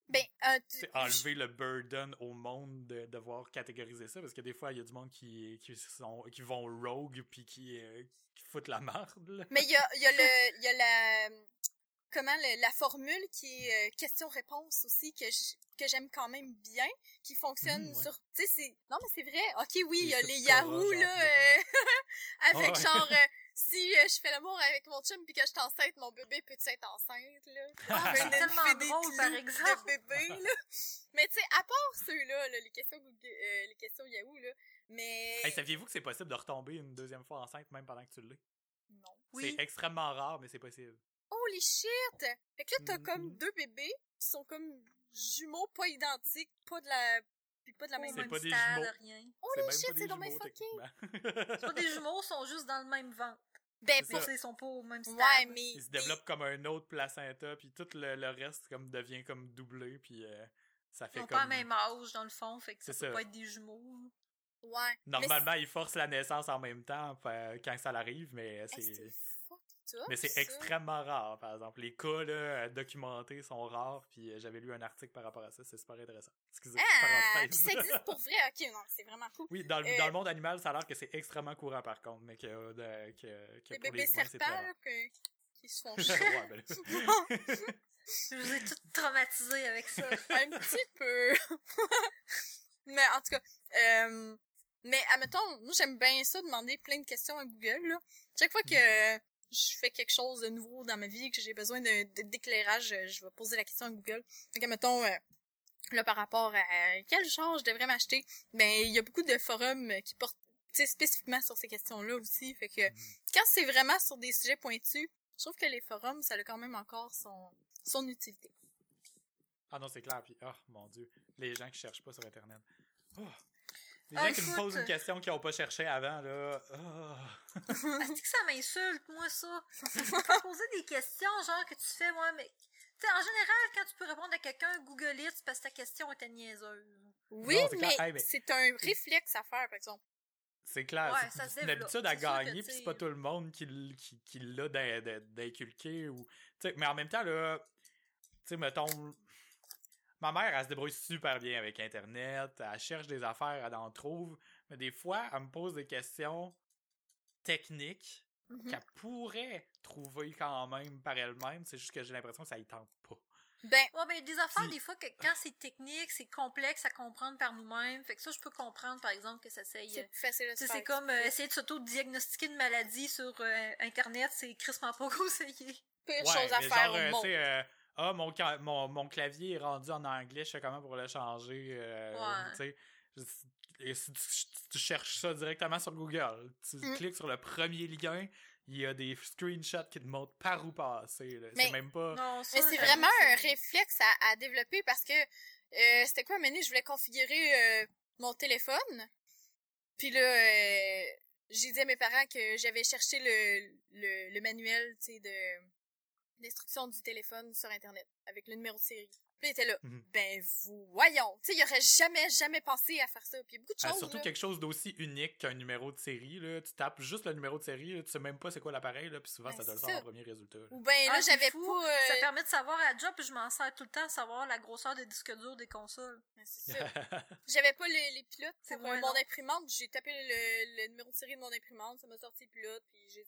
Ben, sais, enlever le burden au monde de devoir catégoriser ça? Parce que des fois, il y a du monde qui, qui, sont, qui vont rogue puis qui, euh, qui foutent la marde. là. Mais il y a, y a le, y a la, comment, le- la formule qui est euh, question-réponse aussi, que j- que j'aime quand même bien, qui fonctionne ouais. sur, tu sais, c'est, non mais c'est vrai, ok oui, il y a Les Yahoo, là, euh, avec Ouais. genre, euh, si euh, je fais l'amour avec mon chum puis que je suis enceinte, mon bébé peut-tu être enceinte, là? Ah, c'est me tellement drôle, par exemple. De bébé, là. Mais tu sais, à part ceux-là, là, les questions Google- euh, les questions Yahoo, là, mais... Hey, saviez-vous que c'est possible de retomber une deuxième fois enceinte même pendant que tu l'es? Non. Oui. C'est extrêmement rare, mais c'est possible. Holy shit! Fait que là, t'as comme deux bébés qui sont comme jumeaux pas identiques, pas de la... puis pas de la même... C'est même pas des jumeaux. rien. C'est même shit, c'est jumeaux, fucké! techniquement. C'est pas des jumeaux, ils sont juste dans le même ventre. Ben, ils sont pas au même stade. ouais, mais... Il se développe comme un autre placenta, puis tout le, le reste comme devient comme doublé, puis euh, ça Ils fait ont comme... pas le même âge, dans le fond, fait que ça peut ça. pas être des jumeaux. Ouais. Normalement, ils forcent la naissance en même temps euh, quand ça arrive, Mais c'est... Mais c'est extrêmement rare, par exemple. Les cas là, euh, documentés sont rares, puis euh, j'avais lu un article par rapport à ça, c'est super intéressant. Excusez, Ah! parenthèse. Puis ça existe pour vrai, ok, non, c'est vraiment cool. oui, dans le, Euh, dans le monde animal, ça a l'air que c'est extrêmement courant, par contre, mais que, euh, de- que, que Les pour bébés les humains, c'est très serpents, rare. que- qui se font chier. Ouais, ben là. Je vous ai tout traumatisé avec ça. un petit peu. mais en tout cas, euh, mais admettons, moi j'aime bien ça, demander plein de questions à Google. Là. Chaque fois que je fais quelque chose de nouveau dans ma vie, que j'ai besoin d'éclairage, euh, je vais poser la question à Google. Donc, admettons, euh, là, par rapport à quel genre je devrais m'acheter, ben, il y a beaucoup de forums qui portent, spécifiquement sur ces questions-là aussi. Fait que, quand c'est vraiment sur des sujets pointus, je trouve que les forums, ça a quand même encore son, son utilité. Ah non, c'est clair, puis oh mon dieu, les gens qui cherchent pas sur Internet. Oh. Les Ah, gens qui me posent une question qu'ils ont pas cherché avant, là. oh. Est-ce que ça m'insulte, moi, ça? Faut poser des questions, genre, que tu fais, moi, mais... Tu sais, en général, quand tu peux répondre à quelqu'un, Google it, c'est parce que ta question était niaiseuse. Oui, Non, c'est mais. Hey, mais- c'est un réflexe à faire, par exemple. C'est clair, Ouais, c'est une habitude à gagner, puis c'est pas tout le monde qui, qui, qui l'a d'in- d'in- d'inculquer. Ou... tu sais, Mais en même temps, là, tu sais, mettons, ma mère, elle se débrouille super bien avec Internet, elle cherche des affaires, elle en trouve, mais des fois, elle me pose des questions techniques Mhm. qu'elle pourrait trouver quand même par elle-même, c'est juste que j'ai l'impression que ça y tente pas. Ben, Ouais, ben, des affaires, des fois, que quand c'est technique, c'est complexe à comprendre par nous-mêmes. Fait que ça, je peux comprendre, par exemple, que ça s'aille. c'est plus facile à c'est comme euh, essayer de s'auto-diagnostiquer une maladie sur euh, Internet, c'est crissement pas conseillé. Pire Ouais, chose à faire genre, au euh, monde. Euh, ah, mon, ca- mon, mon clavier est rendu en anglais, je sais comment pour le changer. euh, Ouais. et si tu, tu cherches ça directement sur Google, tu Mm. cliques sur le premier lien, il y a des screenshots qui te montrent par où passer. C'est même pas. Non, Mais c'est j'avoue vraiment un réflexe à, à développer parce que euh, c'était quoi, Mané, je voulais configurer euh, mon téléphone. Puis là, euh, j'ai dit à mes parents que j'avais cherché le, le, le manuel, tu sais, de d'instruction du téléphone sur Internet avec le numéro de série. Puis il était là, Mhm. ben voyons, tu sais, il aurait jamais, jamais pensé à faire ça. Puis il y a beaucoup de Ah, choses, surtout là. quelque chose d'aussi unique qu'un numéro de série. Là. Tu tapes juste le numéro de série, là, tu sais même pas c'est quoi l'appareil, là, puis souvent Ben, ça te le sort ça. en premier résultat. là. Ou ben là, Ah, j'avais fou. pas... euh, Ça permet de savoir à job, puis je m'en sers tout le temps, savoir la grosseur des disques durs des consoles. ben, c'est ça. J'avais pas les, les pilotes C'est pour euh, mon non. imprimante. J'ai tapé le, le numéro de série de mon imprimante, ça m'a sorti le pilote, puis j'ai...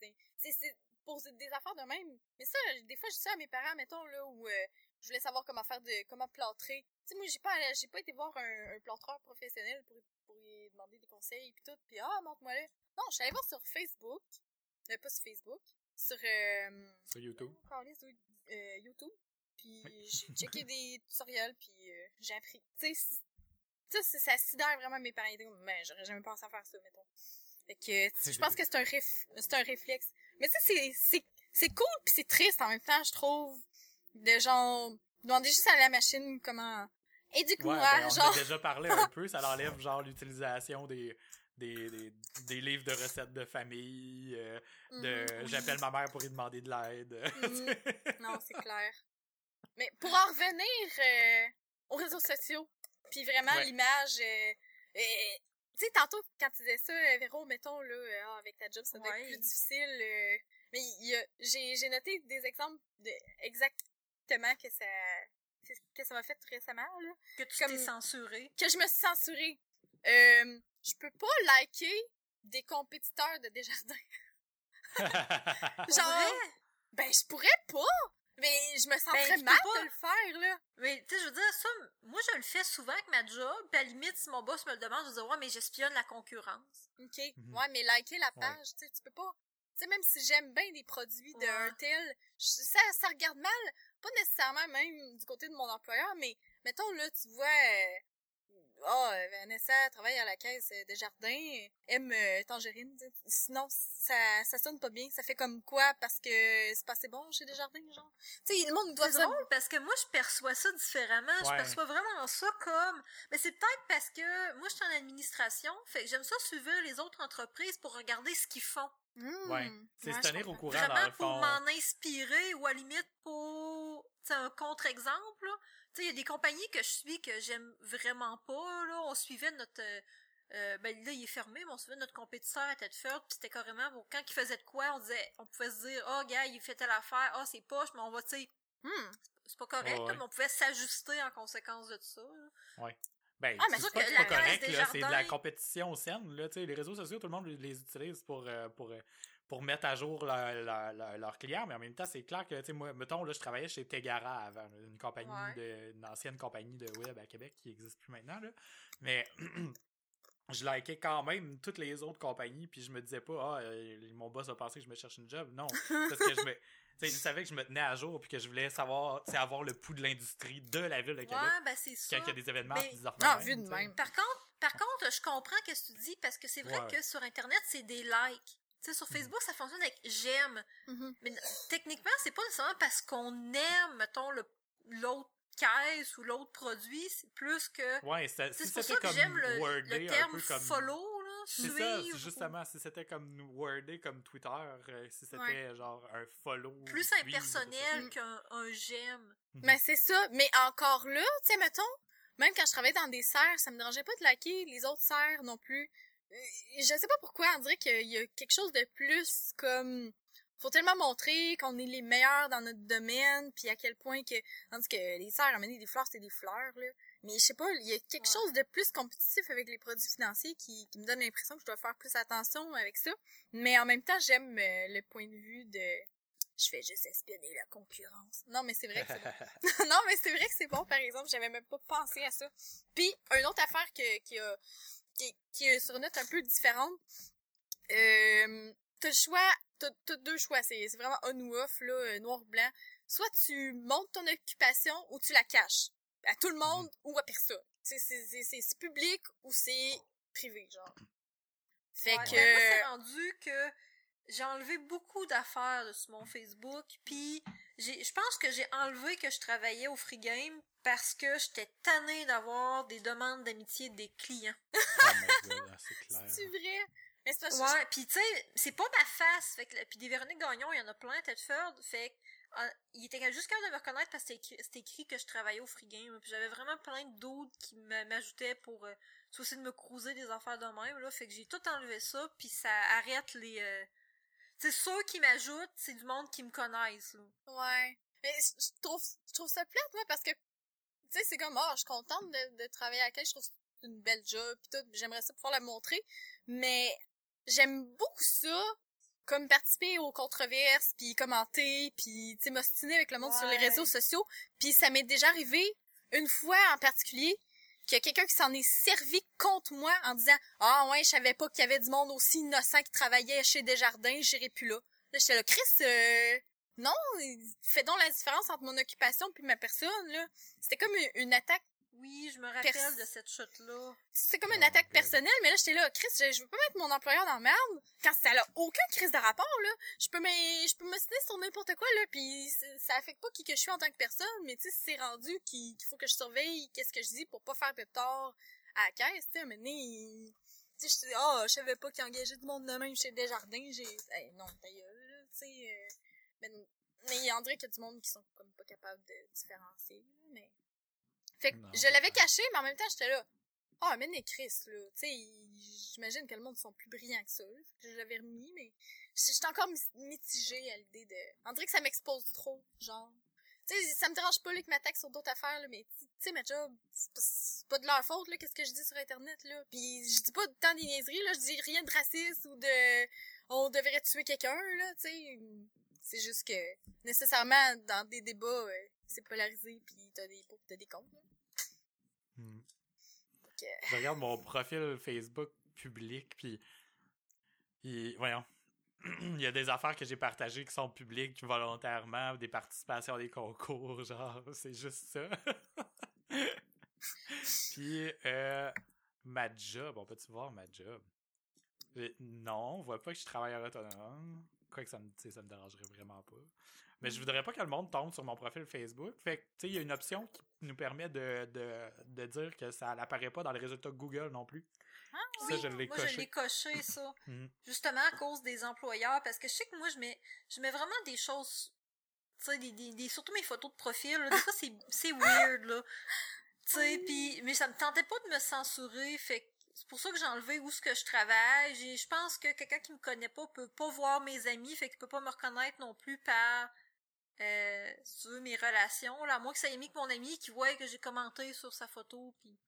Pour des affaires de même. Mais ça, des fois, je dis ça à mes parents, mettons, là, où euh, je voulais savoir comment faire de... comment plâtrer. Tu sais, moi, j'ai pas, j'ai pas été voir un, un plâtreur professionnel pour, pour lui demander des conseils, puis tout, puis ah, montre-moi là. Non, je suis allée voir sur Facebook, euh, pas sur Facebook, sur... Euh, Sur YouTube. oui, euh, YouTube. Puis Oui. j'ai checké des tutoriels, puis euh, j'ai appris. Tu sais, ça sidère vraiment mes parents. Mais j'aurais jamais pensé à faire ça, mettons. Fait que, je pense que c'est un, réf- c'est un réflexe. Mais tu sais, c'est, c'est, c'est cool, puis c'est triste en même temps, je trouve. De genre, demander juste à la machine comment... Éduque-moi, Ouais, ben, on genre... a déjà parlé un peu, ça enlève genre l'utilisation des, des, des, des livres de recettes de famille, euh, de Mhm. j'appelle ma mère pour lui demander de l'aide. Mhm. Non, c'est clair. Mais pour en revenir euh, aux réseaux sociaux, puis vraiment Ouais. l'image... euh, euh, tu sais, tantôt, quand tu disais ça, euh, Véro, mettons, là, euh, ah, avec ta job, ça doit Ouais. être plus difficile. euh, mais il y a- j'ai j'ai noté des exemples de exactement que ça que ça m'a fait récemment, là. Que tu Comme- t'es censuré. Que je me suis censurée. Euh, je peux pas liker des compétiteurs de Desjardins. Genre, ben, je pourrais pas! Mais je me sentirais tu peux mal pas. de le faire, là. Mais, tu sais, je veux dire, ça, moi, je le fais souvent avec ma job, puis à la limite, si mon boss me le demande, je vais dire, ouais, mais j'espionne la concurrence. OK. Mhm. Ouais, mais liker la Ouais. page, tu sais, tu peux pas. Tu sais, même si j'aime bien des produits Ouais. d'un tel, ça, ça regarde mal. Pas nécessairement même du côté de mon employeur, mais mettons, là, tu vois, euh, ah, euh, Vanessa travaille à la caisse des jardins, aime euh, Tangerine. Sinon, ça, ça sonne pas bien. Ça fait comme quoi? Parce que c'est pas assez bon chez Desjardins, genre? Tu sais, le monde doit C'est drôle parce que moi, je perçois ça différemment. Je perçois vraiment ça comme. Mais c'est peut-être parce que moi, je suis en administration, fait que j'aime ça suivre les autres entreprises pour regarder ce qu'ils font. Hmm. Ouais. C'est se tenir au courant dans Vraiment le pour fond. m'en inspirer ou à la limite pour tu sais, un contre-exemple. Tu sais, il y a des compagnies que je suis que j'aime vraiment pas. Là. On suivait notre. euh, euh, ben là, il est fermé, mais on suivait notre compétiteur à Tedford, puis c'était carrément, bon, quand il faisait de quoi, on disait, on pouvait se dire, oh, gars, il fait telle affaire, ah, c'est poche, mais on va, tu sais, Hmm. c'est pas correct, Ouais, là, ouais. mais on pouvait s'ajuster en conséquence de tout ça. là. Ben, Ah, mais c'est pas correct, là, c'est de la compétition saine, là, tu sais, les réseaux sociaux, tout le monde les utilise pour, euh, pour, euh, pour mettre à jour leur- leur- leur- leurs clients, mais en même temps, c'est clair que, tu sais, moi, mettons, là, je travaillais chez Tegara avant, une compagnie Ouais. de, une ancienne compagnie de web à Québec qui n'existe plus maintenant, là, mais je likais quand même toutes les autres compagnies, puis je me disais pas, ah, euh, mon boss a pensé que je me cherche une job, non, parce que je me... tu sais, je savais que je me tenais à jour puis que je voulais savoir, tu sais, avoir le pouls de l'industrie de la ville de Québec Ouais, ben c'est quand il y a des événements, puis des de vu de même. Par contre, par contre, je comprends ce que tu dis parce que c'est vrai Ouais. que sur Internet, c'est des likes. Tu sais, sur Facebook, ça fonctionne avec j'aime. Mhm. Mais techniquement, c'est pas nécessairement parce qu'on aime, mettons, le- l'autre caisse ou l'autre produit, c'est plus que. Ouais, c'est- C'est si pour c'était ça que comme j'aime le, wordé le un terme peu comme follow, là, C'est suivre. ça, ou- justement, si c'était comme wordé comme Twitter, euh, si c'était Ouais. genre un follow. Plus suivre, impersonnel Mm. qu'un un j'aime. Mais c'est ça. Mais encore là, tu sais, mettons, même quand je travaillais dans des serres, ça me dérangeait pas de liker les autres serres non plus. Euh, Je sais pas pourquoi, on dirait qu'il y a quelque chose de plus comme... Faut tellement montrer qu'on est les meilleurs dans notre domaine, puis à quel point que... Tandis que les serres, amener des fleurs, c'est des fleurs, là. Mais je sais pas, il y a quelque Ouais. chose de plus compétitif avec les produits financiers qui, qui me donne l'impression que je dois faire plus attention avec ça. Mais en même temps, j'aime euh, le point de vue de... Je fais juste espionner la concurrence. Non, mais c'est vrai que c'est bon. non, mais c'est vrai que c'est bon, par exemple. J'avais même pas pensé à ça. Puis, une autre affaire que, qui, a, qui, qui est sur une note un peu différente. Euh, t'as le choix, t'as, t'as deux choix. C'est, c'est vraiment on ou off, là, euh, noir ou blanc. Soit tu montes ton occupation ou tu la caches. À tout le monde ou à personne. C'est, c'est, c'est, public ou c'est privé, genre. Fait Ouais, que... ben moi, c'est rendu que j'ai enlevé beaucoup d'affaires de sur mon Facebook, puis je pense que j'ai enlevé que je travaillais au free game parce que j'étais tannée d'avoir des demandes d'amitié des clients. oh c'est clair. C'est vrai? Mais c'est parce que Ouais, puis tu sais, c'est pas ma face, fait que puis des Véronique Gagnon, il y en a plein Tedford, fait que euh, il était juste capable de me reconnaître parce que c'était écrit, que je travaillais au free game, puis j'avais vraiment plein d'autres qui m'ajoutaient pour euh, de me cruiser des affaires de même là, fait que j'ai tout enlevé ça, puis ça arrête les euh, c'est ceux qui m'ajoutent, c'est du monde qui me connaissent là. Ouais. Mais je je trouve, je trouve ça plate, moi, parce que, tu sais, c'est comme, oh, je suis contente de, de travailler avec elle, je trouve que c'est une belle job, pis tout, j'aimerais ça pouvoir la montrer, mais j'aime beaucoup ça, comme participer aux controverses, puis commenter, puis, tu sais, m'ostiner avec le monde sur les réseaux sociaux, puis ça m'est déjà arrivé, une fois en particulier, qu'il y a quelqu'un qui s'en est servi contre moi en disant « Ah ouais, je savais pas qu'il y avait du monde aussi innocent qui travaillait chez Desjardins, j'irai plus là. » Là, j'étais là, Chris, euh, non, fais donc la différence entre mon occupation puis ma personne, là. C'était comme une, une attaque Oui, je me rappelle de cette chute-là. C'est comme une attaque personnelle, mais là, j'étais là, Chris, je, je veux pas mettre mon employeur dans la merde quand ça a aucun crise de rapport, là. Je peux me, je peux me signer sur n'importe quoi, là, puis ça affecte pas qui que je suis en tant que personne, mais tu sais, c'est rendu qu'il faut que je surveille qu'est-ce que je dis pour pas faire de tort à la caisse, tu sais, mais tu sais, je oh, je savais pas qu'il engageait du monde de même chez Desjardins, j'ai, hey, non, d'ailleurs, tu sais, euh, mais, mais André qu'il y a du monde qui sont comme pas capables de différencier, mais... Fait que je l'avais caché, mais en même temps, j'étais là, ah, oh, mais les Chris, là, tu sais, j'imagine que le monde sont plus brillants que ça, je l'avais remis, mais j'étais encore mitigée à l'idée de... André que ça m'expose trop, genre, tu sais, ça me dérange pas, là, qu'ils m'attaquent sur d'autres affaires, là, mais, tu sais, ma job, c'est pas de leur faute, là, qu'est-ce que je dis sur Internet, là. Puis je dis pas tant des niaiseries, là, je dis rien de raciste ou de... On devrait tuer quelqu'un, là, tu sais. C'est juste que, nécessairement, dans des débats, euh, c'est polarisé, puis t'as des pour t'as des comptes. Hmm. Je regarde mon profil Facebook public, puis... Voyons il y a des affaires que j'ai partagées qui sont publiques volontairement, des participations à des concours, genre, c'est juste ça. Puis, euh, ma job, on peut-tu voir ma job? Non, on voit pas que je suis travailleur autonome. Quoi que ça me, ça me dérangerait vraiment pas. Mais je voudrais pas que le monde tombe sur mon profil Facebook. Fait que, tu sais, il y a une option qui nous permet de, de, de dire que ça n'apparaît pas dans les résultats Google non plus. Ah, ça, je l'ai coché. Moi, je l'ai coché, ça. Mhm. Justement, à cause des employeurs. Parce que je sais que moi, je mets, je mets vraiment des choses, tu sais, des, des, surtout mes photos de profil, là, des fois, c'est weird, là. Tu sais, pis, mais ça me tentait pas de me censurer, fait c'est pour ça que j'ai enlevé où ce que je travaille. Je pense que quelqu'un qui me connaît pas peut pas voir mes amis, fait qu'il peut pas me reconnaître non plus par euh, sur mes relations. Là, à moins que ça ait mis que mon ami qui voit que j'ai commenté sur sa photo, puis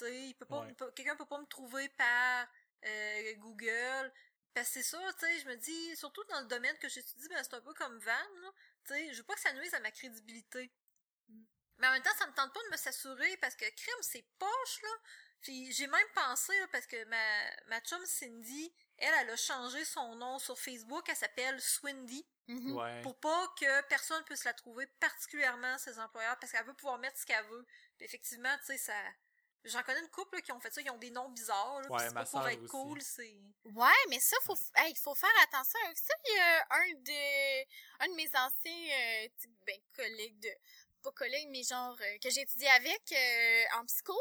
il peut pas, quelqu'un peut pas me trouver par euh, Google. Parce que c'est ça, tu sais, je me dis, surtout dans le domaine que j'étudie, ben c'est un peu comme Van. Tu sais, je veux pas que ça nuise à ma crédibilité. Mais en même temps, ça me tente pas de me s'assurer parce que crime, c'est poche, là. Puis j'ai même pensé, parce que ma, ma chum Cindy, elle, elle a changé son nom sur Facebook, elle s'appelle Swindy. Mm-hmm. Pour pas que personne puisse la trouver, particulièrement ses employeurs, parce qu'elle veut pouvoir mettre ce qu'elle veut. Puis effectivement, tu sais, ça, J'en connais une couple qui ont fait ça, ils ont des noms bizarres. Là, ouais, pour être cool, c'est. Ouais, mais ça, faut, il faut faire attention avec ça. Il y a un de, un de mes anciens euh, ben, collègues de, pas collègues, mais genre euh, que j'ai étudié avec euh, en psycho.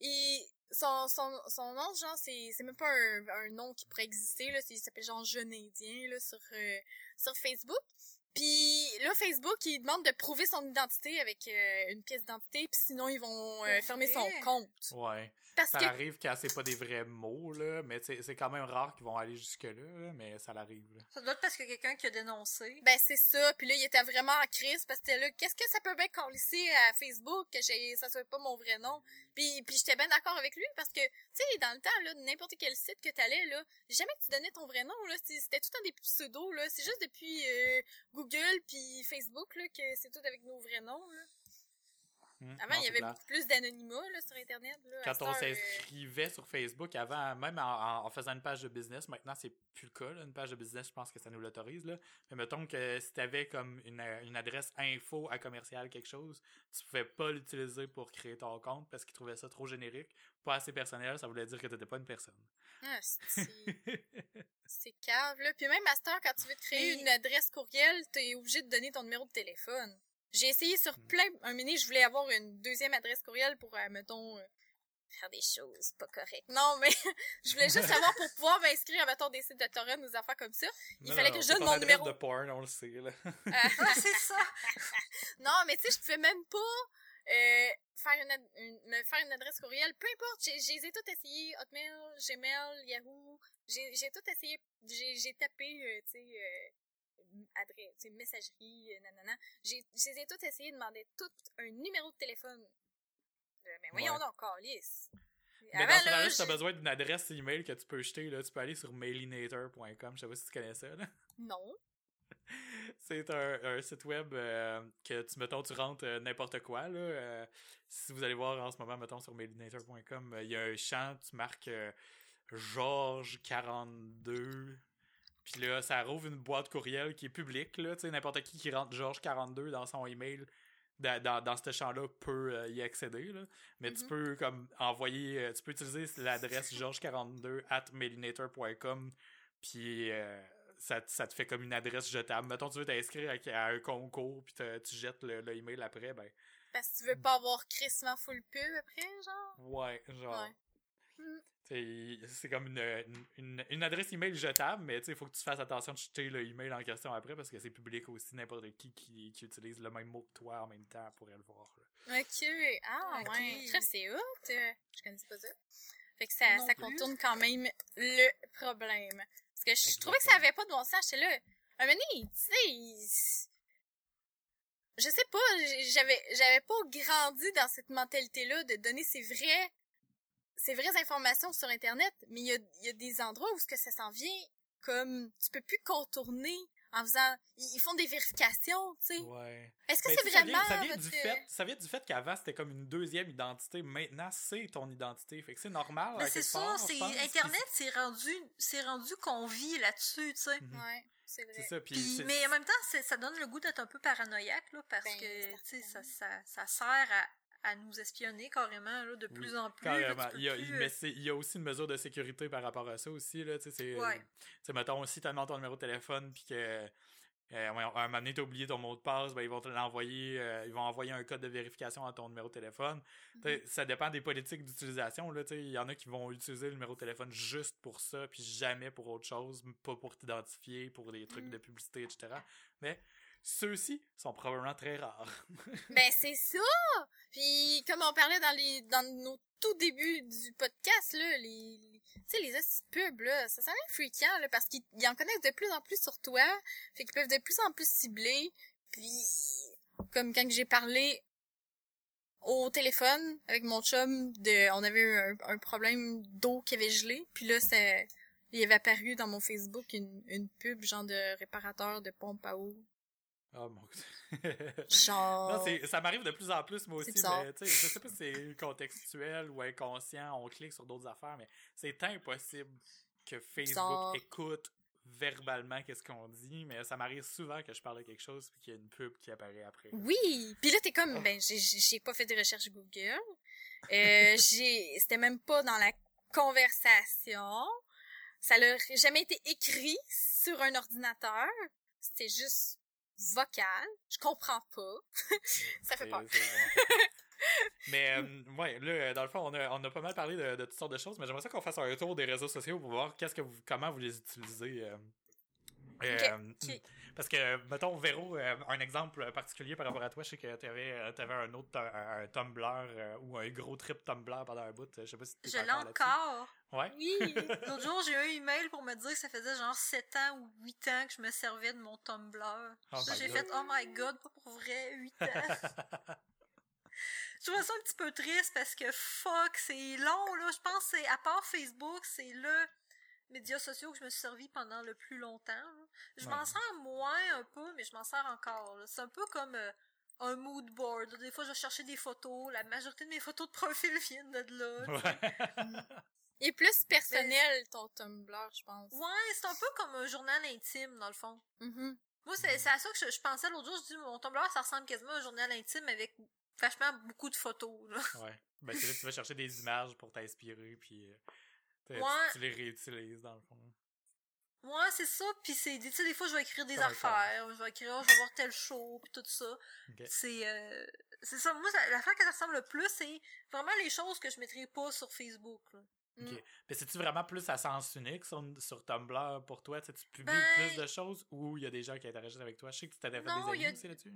Et son, son, son nom, genre, c'est, c'est même pas un, un nom qui pourrait exister, là. Il s'appelle genre Jeune Indien, là, sur, sur Facebook. Puis là, Facebook, il demande de prouver son identité avec euh, une pièce d'identité, puis sinon ils vont euh, fermer son compte. Ouais. Ça arrive que c'est pas des vrais mots, là, mais c'est quand même rare qu'ils vont aller jusque-là, mais ça l'arrive. Ça doit être parce que quelqu'un qui a dénoncé. Ben c'est ça, puis là, il était vraiment en crise, parce que là, qu'est-ce que ça peut bien ici à Facebook que ça soit pas mon vrai nom? Puis, puis j'étais bien d'accord avec lui, parce que, tu sais, dans le temps, là, n'importe quel site que t'allais, là, jamais que tu donnais ton vrai nom, là, c'était tout le temps des pseudos, là, c'est juste depuis euh, Google puis Facebook, là, que c'est tout avec nos vrais noms, là. Hmm. avant, il y avait beaucoup plus d'anonymat sur Internet. Là, Quand on euh, s'inscrivait sur Facebook, avant, même en, faisant une page de business, maintenant c'est plus le cas. Une page de business, je pense que ça nous l'autorise. Mais mettons que si tu avais comme une, une, adresse info à commercial quelque chose, tu pouvais pas l'utiliser pour créer ton compte parce qu'ils trouvaient ça trop générique, pas assez personnel, ça voulait dire que tu n'étais pas une personne. Ah, c'est cave, là. Puis même, Master, quand tu veux créer une adresse courriel, tu es obligé de donner ton numéro de téléphone. J'ai essayé sur hmm. plein, un mini, je voulais avoir une deuxième adresse courriel pour, euh, mettons, euh, faire des choses pas correctes. Non, mais je voulais juste savoir pour pouvoir m'inscrire à, mettons, des sites de torrent ou des affaires comme ça. Il fallait que je donne mon numéro. de porn, on le sait, là. ah, c'est ça. non, mais tu sais, je pouvais même pas, euh, faire une, me faire une adresse courriel. Peu importe, j'ai, j'ai toutes essayé. Hotmail, Gmail, Yahoo. J'ai, j'ai tout essayé. J'ai, j'ai tapé, tu sais, adresse, messagerie, euh, nanana. J'ai, j'ai tout essayé de demander tout un numéro de téléphone. Euh, mais voyons ouais. donc. Mais Avant, dans ce là, tu as besoin d'une adresse email que tu peux jeter, là. Tu peux aller sur mailinator.com. Je sais pas si tu connais ça, là. Non. C'est un, un, site web euh, que tu, mettons, tu rentres n'importe quoi, là. si vous allez voir en ce moment, mettons, sur mailinator.com, il y a un champ, tu marques Georges 42 puis là, ça rouvre une boîte courriel qui est publique, là. Tu sais, n'importe qui qui rentre Georges 42 dans son email dans, dans, dans ce champ-là peut euh, y accéder. Là. Mais tu Mhm. peux comme envoyer, euh, tu peux utiliser l'adresse george42 at melinator.com puis euh, ça, te- ça te fait comme une adresse jetable. Mettons, tu veux t'inscrire à, à un concours puis tu jettes le, le email après, ben Parce que tu veux pas avoir crissement full pub après, genre? ouais, genre. Ouais. C'est comme une, une, adresse email jetable, mais il faut que tu fasses attention de jeter le email en question après parce que c'est public aussi, n'importe qui, qui qui utilise le même mot que toi en même temps pourrait le voir. là. Ok. Ah, Ok. ouais. Très c'est hot. euh, Je connaissais pas ça. Fait que ça, Non ça plus. contourne quand même le problème. Parce que je trouvais que ça avait pas de bon sens. J'étais là. Un moment tu sais, je sais pas, j'avais, j'avais pas grandi dans cette mentalité-là de donner ses vrais, ses vraies informations sur Internet, mais il y a, il y a des endroits où ce que ça s'en vient, comme, tu peux plus contourner en faisant, ils font des vérifications, tu sais. Ouais. Est-ce que Ben, c'est sais, ça vient- vraiment ça vient, votre- du fait, ça vient du fait qu'avant c'était comme une deuxième identité. Maintenant c'est ton identité. Fait que c'est normal. Ben, c'est ça, c'est Internet, c'est rendu, c'est rendu qu'on vit là-dessus, tu sais. Mhm. Ouais, c'est ça. Puis mais en même temps, ça donne le goût d'être un peu paranoïaque, là, parce Ben, que, tu sais, ça, ça, ça sert à, à nous espionner carrément, là, de Oui, plus en plus. Carrément. Il y, a, plus, euh, mais c'est- il y a aussi une mesure de sécurité par rapport à ça aussi. Là, c'est, Ouais. mettons, si tu ton numéro de téléphone puis que euh, ouais, un moment donné, t'as oublié ton mot de passe, ben, ils vont te l'envoyer, euh, ils vont envoyer un code de vérification à ton numéro de téléphone. Sais, Ça dépend des politiques d'utilisation. là, Il y en a qui vont utiliser le numéro de téléphone juste pour ça, puis jamais pour autre chose, pas pour t'identifier, pour des trucs Mm. de publicité, etc. Mais ceux-ci sont probablement très rares. Ben c'est ça. Puis comme on parlait dans les dans nos tout débuts du podcast là, les, les- tu sais les pubs là, ça s'en est freakant là parce qu'ils ils en connaissent de plus en plus sur toi, fait qu'ils peuvent de plus en plus cibler. Puis comme quand j'ai parlé au téléphone avec mon chum de on avait eu un, un problème d'eau qui avait gelé, puis là c'est il avait apparu dans mon Facebook une, une pub genre de réparateur de pompe à eau. Oh mon dieu. Genre Non, c'est- ça m'arrive de plus en plus, moi aussi, mais tu sais, je sais pas si c'est contextuel ou inconscient, on clique sur d'autres affaires, mais c'est impossible que Facebook écoute verbalement qu'est-ce qu'on dit, mais ça m'arrive souvent que je parle de quelque chose puis qu'il y a une pub qui apparaît après. Oui, puis là t'es comme Ah. ben j'ai pas fait de recherche Google. Euh, j'ai c'était même pas dans la conversation. Ça n'a jamais été écrit sur un ordinateur. C'était juste vocal. Je comprends pas. ça fait peur. mais euh, ouais, là, dans le fond, on a, on a pas mal parlé de, de toutes sortes de choses, mais j'aimerais ça qu'on fasse un tour des réseaux sociaux pour voir qu'est-ce que vous, comment vous les utilisez. euh. Euh. Parce que, mettons, Véro, euh, un exemple particulier par rapport à toi, je sais que t'avais, euh, t'avais un autre tu- un, un Tumblr euh, ou un gros trip Tumblr pendant un bout. Je sais pas si Je l'ai encore. Ouais? Oui. L'autre jour, j'ai eu un email pour me dire que ça faisait genre 7 ans ou 8 ans que je me servais de mon Tumblr. Oh j'ai fait, oh my god, pas pour vrai, 8 ans. je trouve ça un petit peu triste parce que fuck, c'est long, là. Je pense que c'est, à part Facebook, c'est le média social que je me suis servi pendant le plus longtemps. Je Ouais. m'en sers moins un peu, mais je m'en sers encore. C'est un peu comme euh, un mood board. Des fois, je vais chercher des photos. La majorité de mes photos de profil viennent de là. Ouais. Il est plus personnel ton Tumblr, je pense. Ouais, c'est un peu comme un journal intime, dans le fond. Mhm. Moi, c'est à ça que je, je pensais l'autre jour. Je dis, mon Tumblr, ça ressemble quasiment à un journal intime avec vachement beaucoup de photos. Là. ouais. Ben, c'est là que tu vas chercher des images pour t'inspirer, puis euh, Ouais. tu les réutilises, dans le fond. Ouais, c'est ça. Puis c'est, tu sais, des fois, je vais écrire des affaires. Je vais écrire, oh, je vais voir tel show, puis tout ça. C'est, euh, c'est ça. Moi, l'affaire que ça ressemble le plus, c'est vraiment les choses que je mettrais pas sur Facebook. là. Ok. Mm. Mais c'est-tu vraiment plus à sens unique sur, sur Tumblr pour toi? Tu publies Ben- plus de choses ou il y a des gens qui interagissent avec toi? Je sais que tu t'avais fait des amis aussi là-dessus.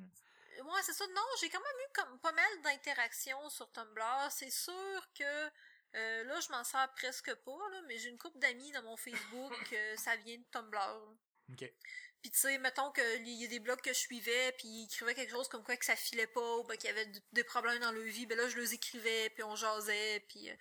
Ouais, c'est ça. Non, j'ai quand même eu comme pas mal d'interactions sur Tumblr. C'est sûr que euh, là, je m'en sers presque pas, là, mais j'ai une couple d'amis dans mon Facebook, euh, ça vient de Tumblr. là. Ok. Puis tu sais, mettons qu'il y a des blogs que je suivais, puis ils écrivaient quelque chose comme quoi que ça filait pas, ou ben, qu'il y avait des problèmes dans leur vie, ben là, je les écrivais, puis on jasait, puis... euh,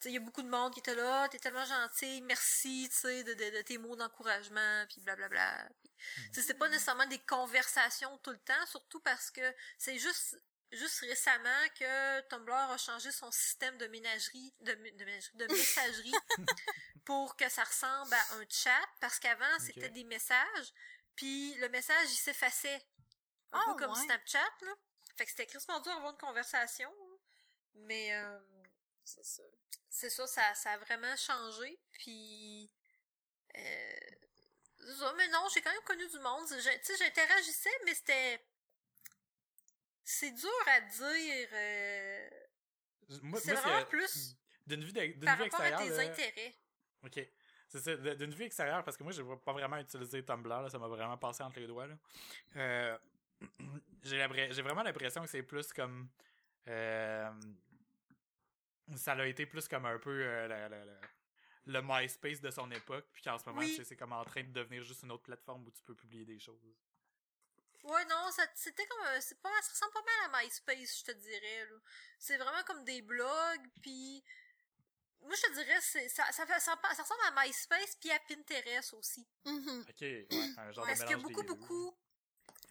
tu sais, il y a beaucoup de monde qui était là, t'es tellement gentil, merci, tu sais, de, de, de tes mots d'encouragement, puis blablabla. Puis, tu sais, c'est pas nécessairement des conversations tout le temps, surtout parce que c'est juste juste récemment que Tumblr a changé son système de ménagerie, de, mé- de, ménagerie, de messagerie pour que ça ressemble à un chat, parce qu'avant, c'était des messages, puis le message, il s'effaçait. Un Ah, peu comme ouais. Snapchat, là. Fait que c'était crissement dur d'avoir une conversation. hein. Mais euh, C'est ça. c'est ça, ça, ça a vraiment changé. Puis. Euh, mais non, j'ai quand même connu du monde. Tu sais, j'interagissais, mais c'était. C'est dur à dire. euh, Moi, c'est vraiment plus D'une vue, de- par vue rapport à extérieure. tes là, intérêts. Ok. C'est ça, d'une vue extérieure, parce que moi, j'ai pas vraiment utilisé Tumblr, là, ça m'a vraiment passé entre les doigts. Là. Euh, j'ai vraiment l'impression que c'est plus comme. euh, ça a été plus comme un peu euh, la- la- la- le MySpace de son époque, puis qu'en ce moment, Oui. c'est comme en train de devenir juste une autre plateforme où tu peux publier des choses. Ouais, non, ça- c'était comme. un- C'est pas, ça ressemble pas mal à MySpace, je te dirais. là. C'est vraiment comme des blogs, puis. Moi, je te dirais, c'est, ça, ça, fait, ça, ça ressemble à MySpace, puis à Pinterest aussi. Mhm. Ok, ouais, un genre Parce de qu'il y a beaucoup, beaucoup?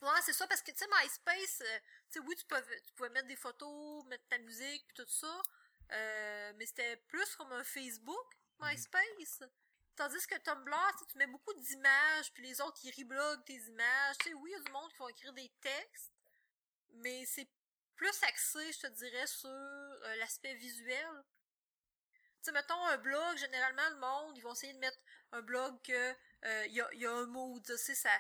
Ouais, c'est ça, parce que, tu sais, MySpace, euh, tu sais, oui, tu pouvais, tu pouvais mettre des photos, mettre ta musique, puis tout ça, euh, mais c'était plus comme un Facebook, MySpace. Tandis que Tumblr, tu mets beaucoup d'images, puis les autres, ils rebloguent tes images. Tu sais, oui, il y a du monde qui vont écrire des textes, mais c'est plus axé, je te dirais, sur euh, l'aspect visuel. Tu sais, mettons un blog, généralement, le monde, ils vont essayer de mettre un blog que euh, il y, a, il y a un mood, tu sais, ça...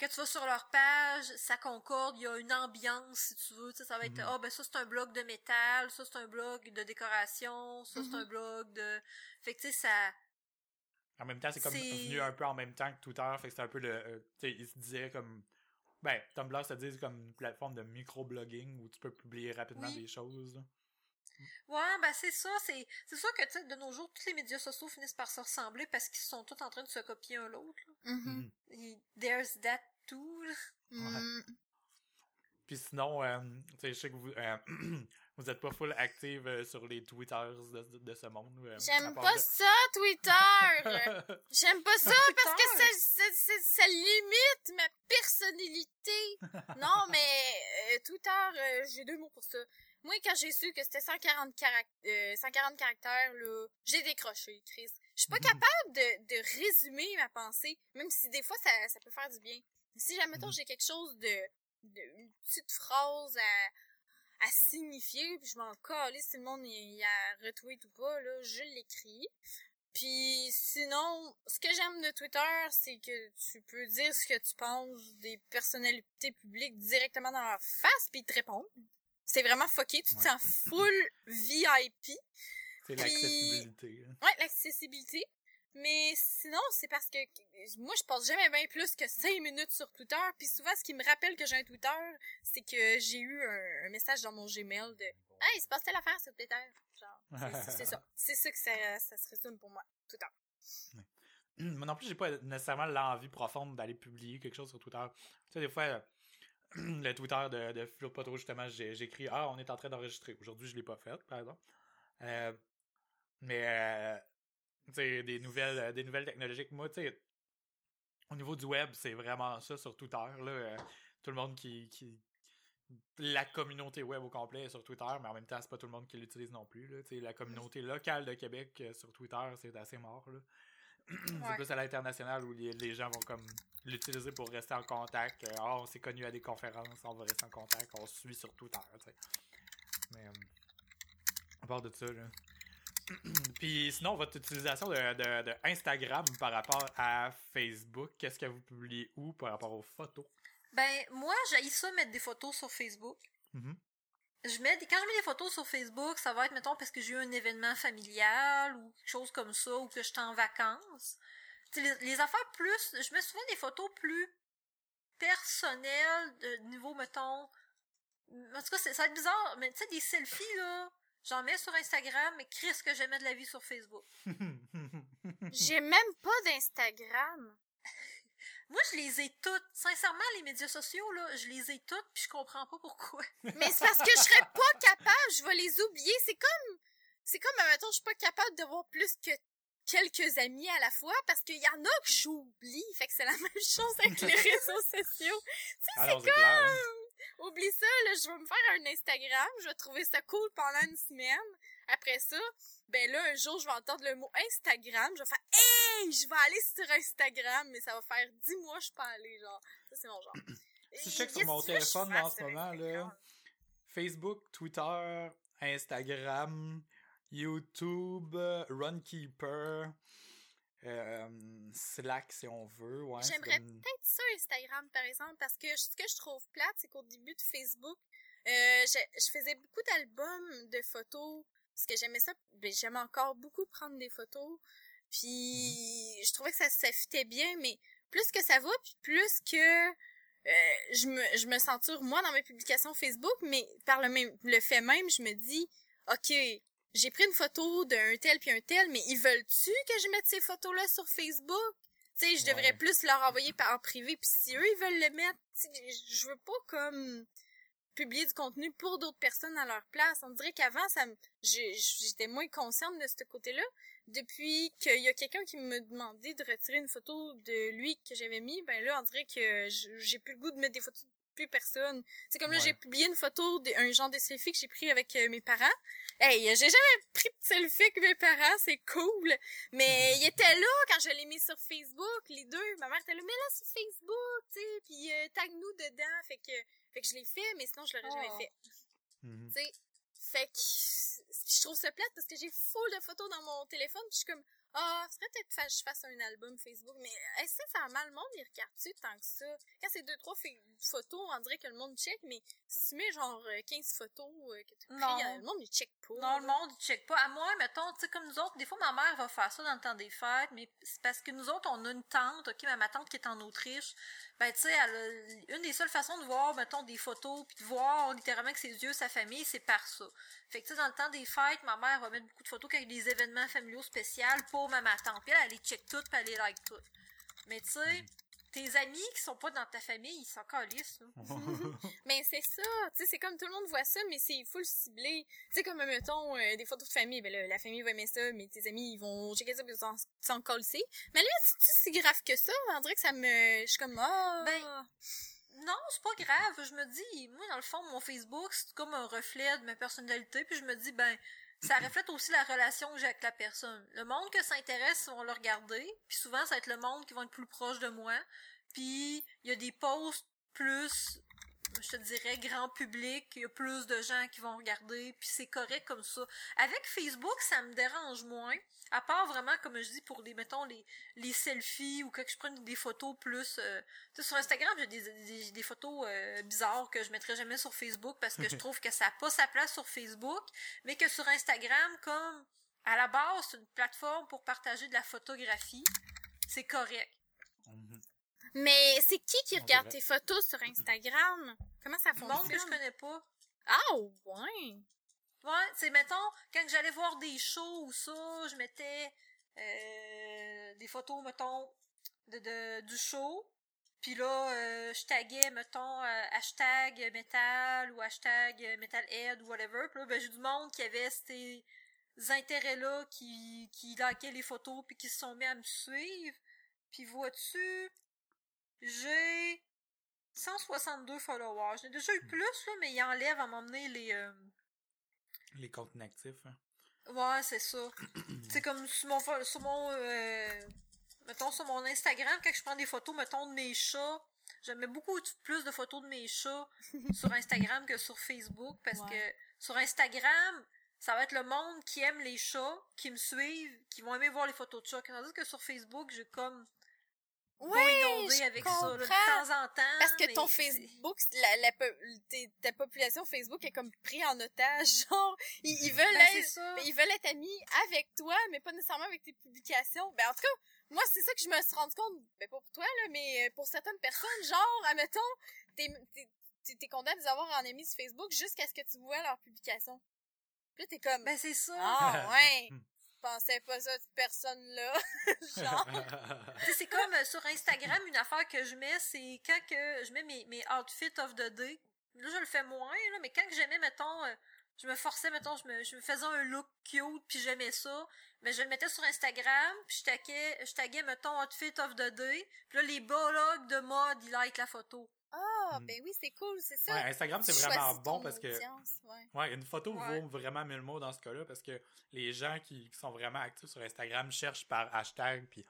Quand tu vas sur leur page, ça concorde, il y a une ambiance, si tu veux, tu sais, ça va être, Mhm. ah, ben ça, c'est un blog de métal, ça, c'est un blog de décoration, ça, c'est Mhm. un blog de... Fait que, tu sais, ça... En même temps, c'est comme venu un peu en même temps que Twitter, fait que c'est un peu le. euh, tu sais, il se disait comme. Ben, Tumblr se dit comme une plateforme de micro-blogging où tu peux publier rapidement Oui. des choses. là. Ouais, ben c'est ça, c'est c'est sûr que tu sais, de nos jours, tous les médias sociaux finissent par se ressembler parce qu'ils sont tous en train de se copier un l'autre. là. Et There's that too. là. Mhm. Puis sinon, euh, tu sais, je sais que vous, euh, vous êtes pas full active euh, sur les Twitters de, ce monde. euh, J'aime pas de- ça, Twitter! J'aime pas ça parce que ça, Twitter. ça, ça, ça limite ma personnalité. Non, mais euh, Twitter, j'ai deux mots pour ça. Moi, quand j'ai su que c'était 140, carac- euh, 140 caractères, là, j'ai décroché, Chris. Je suis pas capable de, de résumer ma pensée, même si des fois, ça, ça peut faire du bien. Si jamais Mhm. j'ai quelque chose de, de... une petite phrase à, à signifier, puis je m'en calisse si le monde y, a retweet ou pas, là, je l'écris. Puis sinon, ce que j'aime de Twitter, c'est que tu peux dire ce que tu penses des personnalités publiques directement dans leur face, puis ils te répondent. C'est vraiment fucké, tu te Ouais. sens full VIP. C'est l'accessibilité. là. Ouais, l'accessibilité. Mais sinon, c'est parce que moi, je passe jamais bien plus que 5 minutes sur Twitter. Puis souvent, ce qui me rappelle que j'ai un Twitter, c'est que j'ai eu un, un message dans mon Gmail de « Hey, il se passe telle affaire sur Twitter. » Genre, c'est- ça. C'est ça que ça, ça se résume pour moi, Twitter. Moi non plus, j'ai pas nécessairement l'envie profonde d'aller publier quelque chose sur Twitter. Tu sais, des fois, euh, le Twitter de, de Philo Poteau, justement, écrit Ah, on est en train d'enregistrer. Aujourd'hui, je l'ai pas fait, par exemple. Euh, mais, euh, des nouvelles, euh, des nouvelles technologiques. Moi, tu sais, au niveau du web, c'est vraiment ça sur Twitter. Là, Euh, tout le monde qui, qui. La communauté web au complet est sur Twitter, mais en même temps, c'est pas tout le monde qui l'utilise non plus. Là. Tu sais, La communauté locale de Québec euh, sur Twitter, c'est assez mort. Là. c'est Ouais. plus à l'international où les, les gens vont comme l'utiliser pour rester en contact. Euh, Ah, on s'est connus à des conférences, on va rester en contact, on se suit sur Twitter. tu sais. Mais à part de ça, là. Puis sinon, votre utilisation de, de- de Instagram par rapport à Facebook, qu'est-ce que vous publiez où par rapport aux photos? Ben, moi, j'ai ça mettre des photos sur Facebook. Mhm. Je mets des- quand je mets des photos sur Facebook, ça va être, mettons, parce que j'ai eu un événement familial ou quelque chose comme ça, ou que j'étais en vacances. Les, les affaires plus, je mets souvent des photos plus personnelles, de niveau, mettons, en tout cas, ça va être bizarre, mais tu sais, des selfies, là, j'en mets sur Instagram, mais Chris, que j'aimais de la vie sur Facebook. J'ai même pas d'Instagram. Moi, je les ai toutes. Sincèrement, les médias sociaux, là, je les ai toutes, puis je comprends pas pourquoi. Mais c'est parce que je serais pas capable, je vais les oublier. C'est comme, c'est comme, admettons, je suis pas capable d'avoir plus que quelques amis à la fois parce qu'il y en a que j'oublie. Fait que c'est la même chose avec les réseaux sociaux. Ah non, c'est clair. Oublie ça, là, je vais me faire un Instagram, je vais trouver ça cool pendant une semaine. Après ça, ben là, un jour, je vais entendre le mot Instagram, je vais faire Hey, je vais aller sur Instagram, mais ça va faire dix mois que je suis pas allée, genre. Ça, c'est mon genre. Si je check sur mon téléphone, en ce moment, là? Facebook, Twitter, Instagram, YouTube, Runkeeper, euh, Slack si on veut. Ouais, J'aimerais peut-être ça Instagram par exemple parce que ce que je trouve plate c'est qu'au début de Facebook euh, je, je faisais beaucoup d'albums de photos parce que j'aimais ça ben, j'aime encore beaucoup prendre des photos puis je trouvais que ça ça fitait bien mais plus que ça va puis plus que euh, je me je me censure moi dans mes publications Facebook mais par le même le fait même je me dis OK j'ai pris une photo d'un tel puis un tel mais ils veulent-tu que je mette ces photos là sur Facebook? Tu sais, je devrais Ouais. plus leur envoyer par en privé, puis si eux, ils veulent le mettre, je veux pas comme publier du contenu pour d'autres personnes à leur place. On dirait qu'avant, ça me, j'étais moins consciente de ce côté-là. Depuis qu'il y a quelqu'un qui me demandait de retirer une photo de lui que j'avais mis, ben là, on dirait que j'ai plus le goût de mettre des photos plus personne. C'est comme là, Ouais. j'ai publié une photo d'un genre de selfie que j'ai pris avec euh, mes parents. Hey, j'ai jamais pris de selfie avec mes parents, c'est cool. Mais il était là quand je l'ai mis sur Facebook, les deux. Ma mère était là, mais là sur Facebook, tu sais, puis euh, tag-nous dedans. Fait que, fait que je l'ai fait, mais sinon je l'aurais Oh. jamais fait. Mhm. Tu sais, fait que je trouve ça plate parce que j'ai full de photos dans mon téléphone, puis je suis comme ah, serait peut-être que je fasse un album Facebook, mais est-ce que ça a mal le monde, il regarde-tu tant que ça? Quand c'est deux, trois photos, on dirait que le monde check, mais si tu mets genre euh, 15 photos euh, que tu pris, Non. euh, le monde il check pas. Non, le monde, il check pas. À moi, mettons, tu sais, comme nous autres, des fois, ma mère va faire ça dans le temps des fêtes, mais c'est parce que nous autres, on a une tante, ok, mais ma tante qui est en Autriche, ben, tu sais, une des seules façons de voir, mettons, des photos, puis de voir littéralement avec ses yeux sa famille, c'est par ça. Fait que, tu sais, dans le temps des fêtes, ma mère va mettre beaucoup de photos avec des événements familiaux spéciaux pour ma tante. Puis elle, elle les check toutes, puis elle les like toutes. Mais, tu sais, tes amis qui sont pas dans ta famille, ils sont calisses, là. Mais c'est ça, tu sais, c'est comme tout le monde voit ça, mais c'est full ciblé. Tu sais, comme, mettons, euh, des photos de famille, ben là, la famille va aimer ça, mais tes amis, ils vont checker ça, puis ils s'en-. Mais là, c'est si grave que ça, on dirait que ça me... Je suis comme, ah... Ben, Non, c'est pas grave. Je me dis, moi, dans le fond, mon Facebook, c'est comme un reflet de ma personnalité. Puis je me dis, ben, ça reflète aussi la relation que j'ai avec la personne. Le monde que ça intéresse, ils vont le regarder. Puis souvent, ça va être le monde qui va être plus proche de moi. Puis il y a des posts plus, je te dirais, grand public. Il y a plus de gens qui vont regarder. Puis c'est correct comme ça. Avec Facebook, ça me dérange moins. À part vraiment, comme je dis, pour les, mettons, les, les selfies ou que je prenne des photos plus... euh, tu sais, sur Instagram, j'ai des, des, des photos euh, bizarres que je mettrai jamais sur Facebook parce que je trouve que ça n'a pas sa place sur Facebook, mais que sur Instagram, comme à la base, c'est une plateforme pour partager de la photographie, c'est correct. Mais c'est qui qui regarde tes photos sur Instagram? Comment ça Le monde que je fonctionne? connais pas. Ah, ouais! Ouais, c'est mettons, quand j'allais voir des shows ou ça, je mettais euh, des photos, mettons, de, de- du show. Puis là, euh, je taguais, mettons, euh, hashtag metal ou hashtag metalhead ou whatever. Puis là, ben, j'ai du monde qui avait ces intérêts-là, qui, qui likaient les photos puis qui se sont mis à me suivre. Puis vois-tu, j'ai 162 followers. J'en ai déjà eu plus, là, mais ils enlèvent à m'emmener les... euh, Les comptes inactifs. hein. Ouais, c'est ça. c'est comme sur mon, sur mon euh, mettons sur mon Instagram, quand je prends des photos, mettons, de mes chats, je mets beaucoup plus de photos de mes chats sur Instagram que sur Facebook, parce Ouais. que sur Instagram, ça va être le monde qui aime les chats, qui me suivent, qui vont aimer voir les photos de chats. Tandis que sur Facebook, j'ai comme inondé je avec ça, là, de comprends. temps en temps. Parce que ton Facebook, la, la, ta population Facebook est comme pris en otage. Genre, ils, ils veulent Ben, être, ils veulent être amis avec toi, mais pas nécessairement avec tes publications. Ben, en tout cas, moi, c'est ça que je me suis rendu compte, ben, pas pour toi, là, mais pour certaines personnes, genre, admettons, t'es, t'es, t'es, t'es content de les avoir en amis sur Facebook jusqu'à ce que tu vois leurs publications. Puis là, t'es comme, Ben, c'est ça. ah, ouais, je pensais pas ça de personne-là. genre. Tu sais, c'est comme euh, sur Instagram, une affaire que je mets, c'est quand que je mets mes, mes outfits of the day. Là, je le fais moins, là, mais quand que j'aimais, mettons, euh, je me forçais, mettons, je me, je me faisais un look cute, puis j'aimais ça, mais je le mettais sur Instagram, puis je taguais, je taguais, mettons, outfit of the day, puis là, les blogs de mode, ils like la photo. Ah, Mm. ben oui, c'est cool, c'est ça. Ouais, Instagram, c'est vraiment bon parce que ouais. Ouais, une photo Ouais. vaut vraiment mille mots dans ce cas-là parce que les gens qui, qui sont vraiment actifs sur Instagram cherchent par hashtag, puis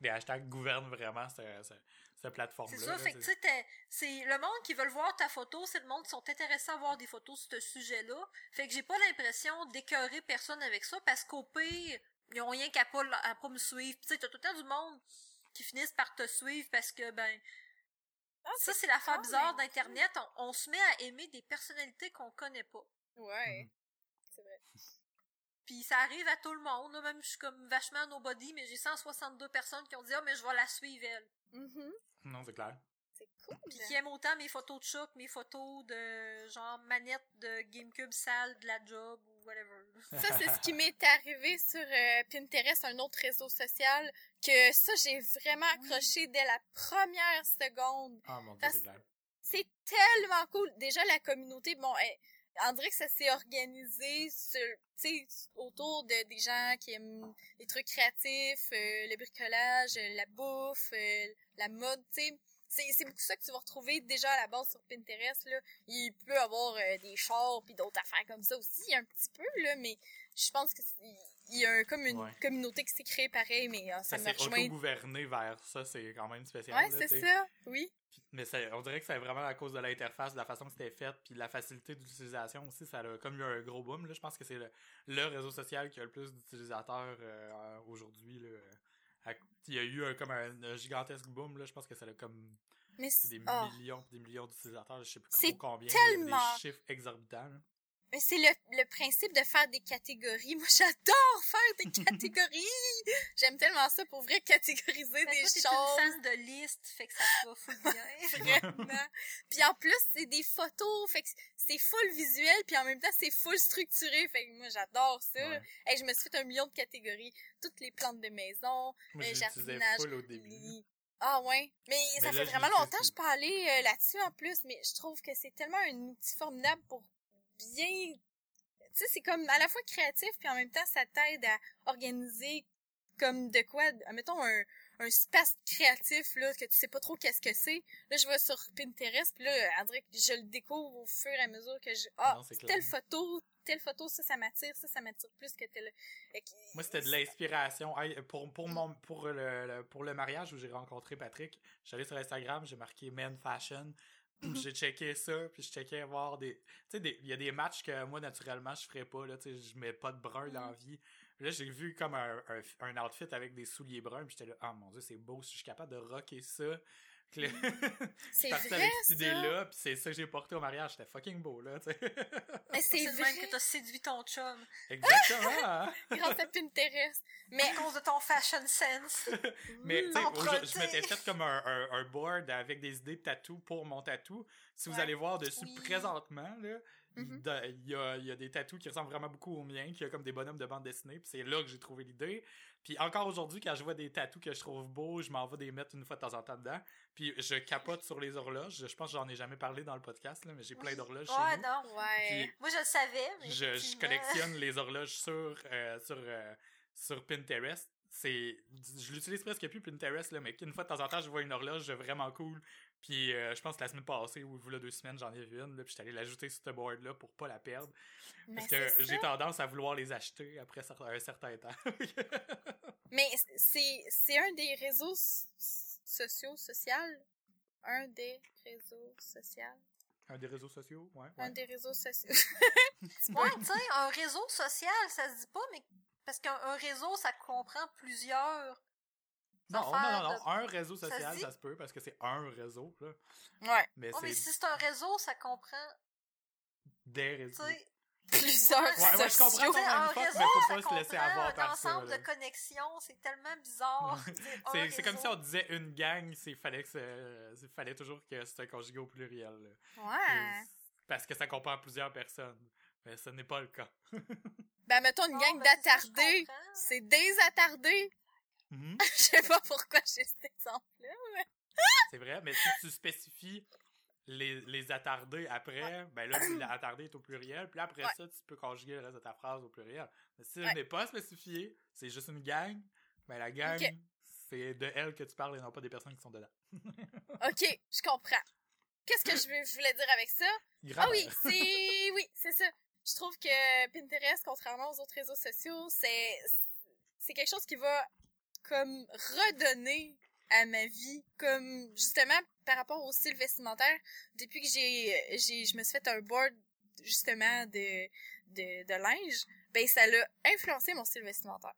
les hashtags gouvernent vraiment ce, ce- cette plateforme-là. C'est ça, là, fait que tu sais, c'est le monde qui veut voir ta photo, c'est le monde qui sont intéressés à voir des photos sur ce sujet-là. Fait que j'ai pas l'impression d'écœurer personne avec ça, parce qu'au pire, ils ont rien qu'à pas, à pas me suivre. Tu sais, t'as tout le temps du monde qui finissent par te suivre parce que, ben, Ah, ça c'est l'affaire bizarre d'Internet, on, on se met à aimer des personnalités qu'on connaît pas. Ouais. Mhm. C'est vrai. Puis ça arrive à tout le monde, là, même je suis comme vachement nobody, mais j'ai 162 personnes qui ont dit « Ah, mais je vais la suivre, elle ». Mhm. Non, c'est clair. C'est cool. Puis qui aime autant mes photos de que mes photos de genre manette de GameCube sale de la job ou whatever. Ça, c'est ce qui m'est arrivé sur euh, Pinterest, un autre réseau social, que ça, j'ai vraiment accroché dès la première seconde. Ah mon dieu, c'est tellement cool. Déjà, la communauté, bon, elle- on dirait que ça s'est organisé sur, autour de des gens qui aiment les trucs créatifs, euh, le bricolage, euh, la bouffe, euh, la mode, tu sais. C'est, c'est beaucoup ça que tu vas retrouver déjà à la base sur Pinterest, là. Il peut y avoir euh, des chars puis d'autres affaires comme ça aussi, un petit peu, là, mais je pense que il y a comme une Ouais. communauté qui s'est créée pareil, mais euh, ça, Ça me s'est rejoint. auto-gouverné vers ça, c'est quand même spécial. Ouais, c'est ça, oui. Mais ça- on dirait que c'est vraiment à cause de l'interface, de la façon que c'était fait, puis de la facilité d'utilisation aussi. Ça a comme eu un gros boom. Là. Je pense que c'est le, le réseau social qui a le plus d'utilisateurs euh, aujourd'hui. Il y a eu un, comme un, un gigantesque boom. Là. Je pense que ça a comme Mais des ah. millions des millions d'utilisateurs. Je sais plus combien. tellement- Des chiffres exorbitants. là. Mais c'est le, le principe de faire des catégories. Moi, j'adore faire des catégories. J'aime tellement ça pour vrai catégoriser Mais des toi, choses. une fan de liste, fait que ça te va full bien. Vraiment. puis en plus, c'est des photos. Fait que c'est full visuel. Puis en même temps, c'est full structuré. Fait que moi, j'adore ça. Ouais. Hey, je me suis fait un million de catégories. Toutes les plantes de maison, Moi, euh, l'utilisais jardinage. full au début. les- Ah ouais. Mais ça là, fait vraiment longtemps que je aller euh, là-dessus en plus. Mais je trouve que c'est tellement un outil formidable pour bien... Tu sais, c'est comme à la fois créatif, puis en même temps, ça t'aide à organiser comme de quoi, mettons un, un espace créatif, là, que tu sais pas trop qu'est-ce que c'est. Là, je vais sur Pinterest, puis là, que je le découvre au fur et à mesure que je... Ah, Non, telle photo, telle photo, ça, ça m'attire, ça, ça m'attire plus que telle... Moi, c'était de l'inspiration. Hey, pour, pour, mon, pour, le, le- pour le mariage où j'ai rencontré Patrick, j'allais sur Instagram, j'ai marqué Men Fashion. J'ai checké ça, puis je checkais voir des. Tu sais, il y a des matchs que moi, naturellement, je ferais pas. Là, tu sais, je mets pas de brun dans la vie. Là, j'ai vu comme un, un, un outfit avec des souliers bruns, puis j'étais là, ah mon dieu, c'est beau, si je suis capable de rocker ça. C'est vrai, avec cette ça. idée-là, puis c'est ça que j'ai porté au mariage. C'était fucking beau, là, tu sais. Mais C'est vrai, même que t'as séduit ton chum. Exactement, grâce à Pinterest. Mais À cause de ton fashion sense. Mais tu sais, je m'étais fait comme un, un, un board avec des idées de tatou pour mon tatou. Si vous allez voir dessus Oui. présentement, là, De- il y, a, il y a des tatous qui ressemblent vraiment beaucoup aux miens, qui a comme des bonhommes de bande dessinée, puis c'est là que j'ai trouvé l'idée. Puis encore aujourd'hui, quand je vois des tatous que je trouve beaux, je m'en vais des mettre une fois de temps en temps dedans. Puis je capote sur les horloges. Je pense que j'en ai jamais parlé dans le podcast, là, mais j'ai plein d'horloges chez nous. non. ouais. Puis Moi, je le savais, mais. je, collectionne les horloges sur euh, sur euh, sur Pinterest. C'est je l'utilise presque plus Pinterest là, mais qu'une fois de temps en temps je vois une horloge vraiment cool. Puis euh, je pense que la semaine passée ou voilà deux semaines j'en ai vu une là, puis j'étais allé l'ajouter sur ce board là pour pas la perdre Mais parce que ça. j'ai tendance à vouloir les acheter après un certain temps. Mais c'est c'est un des réseaux sociaux social? Un des réseaux sociaux un des réseaux sociaux, ouais. un ouais. des réseaux sociaux Ouais, tu sais, un réseau social, ça se dit pas, mais. Parce qu'un un réseau, ça comprend plusieurs. Non, non, non, non, de- un réseau Ça se social, ça se peut parce que c'est un réseau là, ouais mais Oh, mais si c'est un réseau, ça comprend. des réseaux. sais, plusieurs Ouais, ouais, je comprends ton un réseau, mais faut pas se laisser avoir par ça, l'ensemble là. de connexions, c'est tellement bizarre. C'est comme si on disait une gang, c'est fallait que fallait toujours que c'était conjugué au pluriel. là. ouais Et- Parce que ça comprend plusieurs personnes. Mais ce n'est pas le cas. ben mettons une gang ben, d'attardés c'est des attardés Mhm. je sais pas pourquoi j'ai cet exemple là c'est vrai, mais si tu spécifies les, les attardés après, ben là, l'attardé est au pluriel, puis après Ouais. ça, tu peux conjuguer le reste de ta phrase au pluriel. Mais si Ouais. n'est pas spécifié, c'est juste une gang, ben la gang, c'est de elle que tu parles et non pas des personnes qui sont dedans. ok je comprends qu'est-ce que je je voulais dire avec ça? Grave. Ah oui, c'est oui, c'est ça. Je trouve que Pinterest, contrairement aux autres réseaux sociaux, c'est c'est quelque chose qui va comme redonner à ma vie, comme justement par rapport au style vestimentaire. Depuis que j'ai, j'ai, je me suis fait un board justement de, de, de linge, ben ça l'a influencé mon style vestimentaire.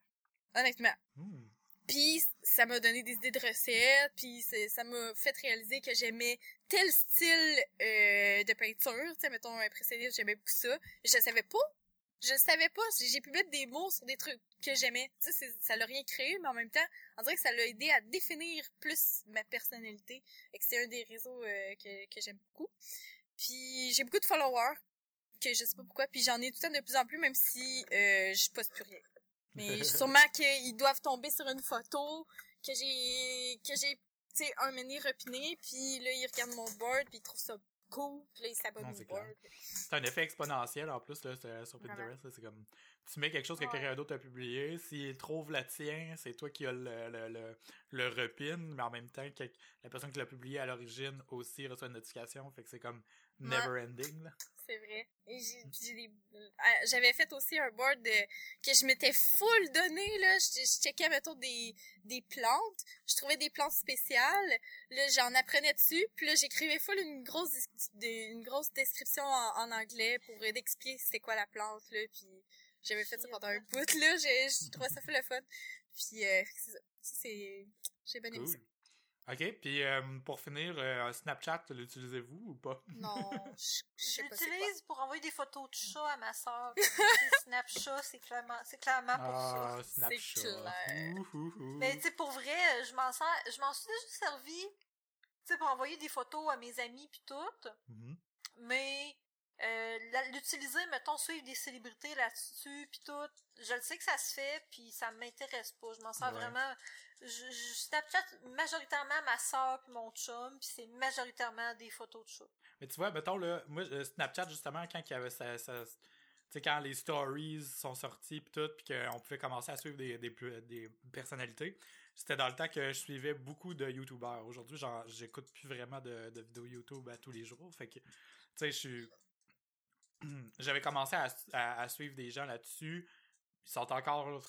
Honnêtement. Hmm. Puis ça m'a donné des idées de recettes, puis ça m'a fait réaliser que j'aimais tel style euh, de peinture, tu sais, mettons impressionniste, j'aimais beaucoup ça. Je savais pas, je savais pas, j'ai pu mettre des mots sur des trucs que j'aimais. Tu sais, ça l'a rien créé, mais en même temps, on dirait que ça l'a aidé à définir plus ma personnalité. Et que c'est un des réseaux euh, que, que j'aime beaucoup. Puis j'ai beaucoup de followers, que je sais pas pourquoi, puis j'en ai tout le temps de plus en plus, même si euh, je poste plus rien. Mais sûrement qu'ils doivent tomber sur une photo que j'ai que j'ai tu sais un menu repiné puis là ils regardent mon board puis ils trouvent ça cool puis là ils s'abonnent au board. C'est un effet exponentiel en plus là sur Pinterest, c'est comme tu mets quelque chose que quelqu'un d'autre a publié, s'il trouve la tienne, c'est toi qui as le, le, le, le repin, mais en même temps la personne qui l'a publié à l'origine aussi reçoit une notification, fait que c'est comme never ending là c'est vrai. Et j'ai, ah, j'avais fait aussi un board de, que je m'étais full donné, là. Je, je checkais, mettons, des, des plantes. Je trouvais des plantes spéciales. Là, j'en apprenais dessus. Puis là, j'écrivais full une grosse, une grosse description en, anglais pour expliquer c'est quoi la plante, là. Puis j'avais fait ça pendant un bout, là. J'ai, je trouvais ça full le fun. Puis, euh, c'est, j'ai bien aimé ça. OK, puis euh, pour finir, euh, Snapchat, l'utilisez-vous ou pas? Non, je, l'utilise pour envoyer des photos de chat à ma soeur. Snapchat, c'est clairement, c'est clairement pour ah, ça. Snapchat. Mais tu sais, pour vrai, je m'en sers, je m'en suis déjà servi, tu sais, pour envoyer des photos à mes amis puis tout. Mm-hmm. Mais l'utiliser, mettons, suivre des célébrités là-dessus puis tout, je le sais que ça se fait puis ça m'intéresse pas. Je m'en sers vraiment je, je Snapchat majoritairement ma soeur puis mon chum, puis c'est majoritairement des photos de chat. Mais tu vois, mettons, là, moi, euh, Snapchat, justement, quand il y avait ça, ça tu sais, quand les stories sont sortis puis tout, puis qu'on pouvait commencer à suivre des, des, des personnalités, c'était dans le temps que je suivais beaucoup de YouTubers. Aujourd'hui, j'écoute plus vraiment de, de, vidéos YouTube à tous les jours. Fait que, tu sais, je suis... J'avais commencé à, à, à, suivre des gens là-dessus. Ils sont encore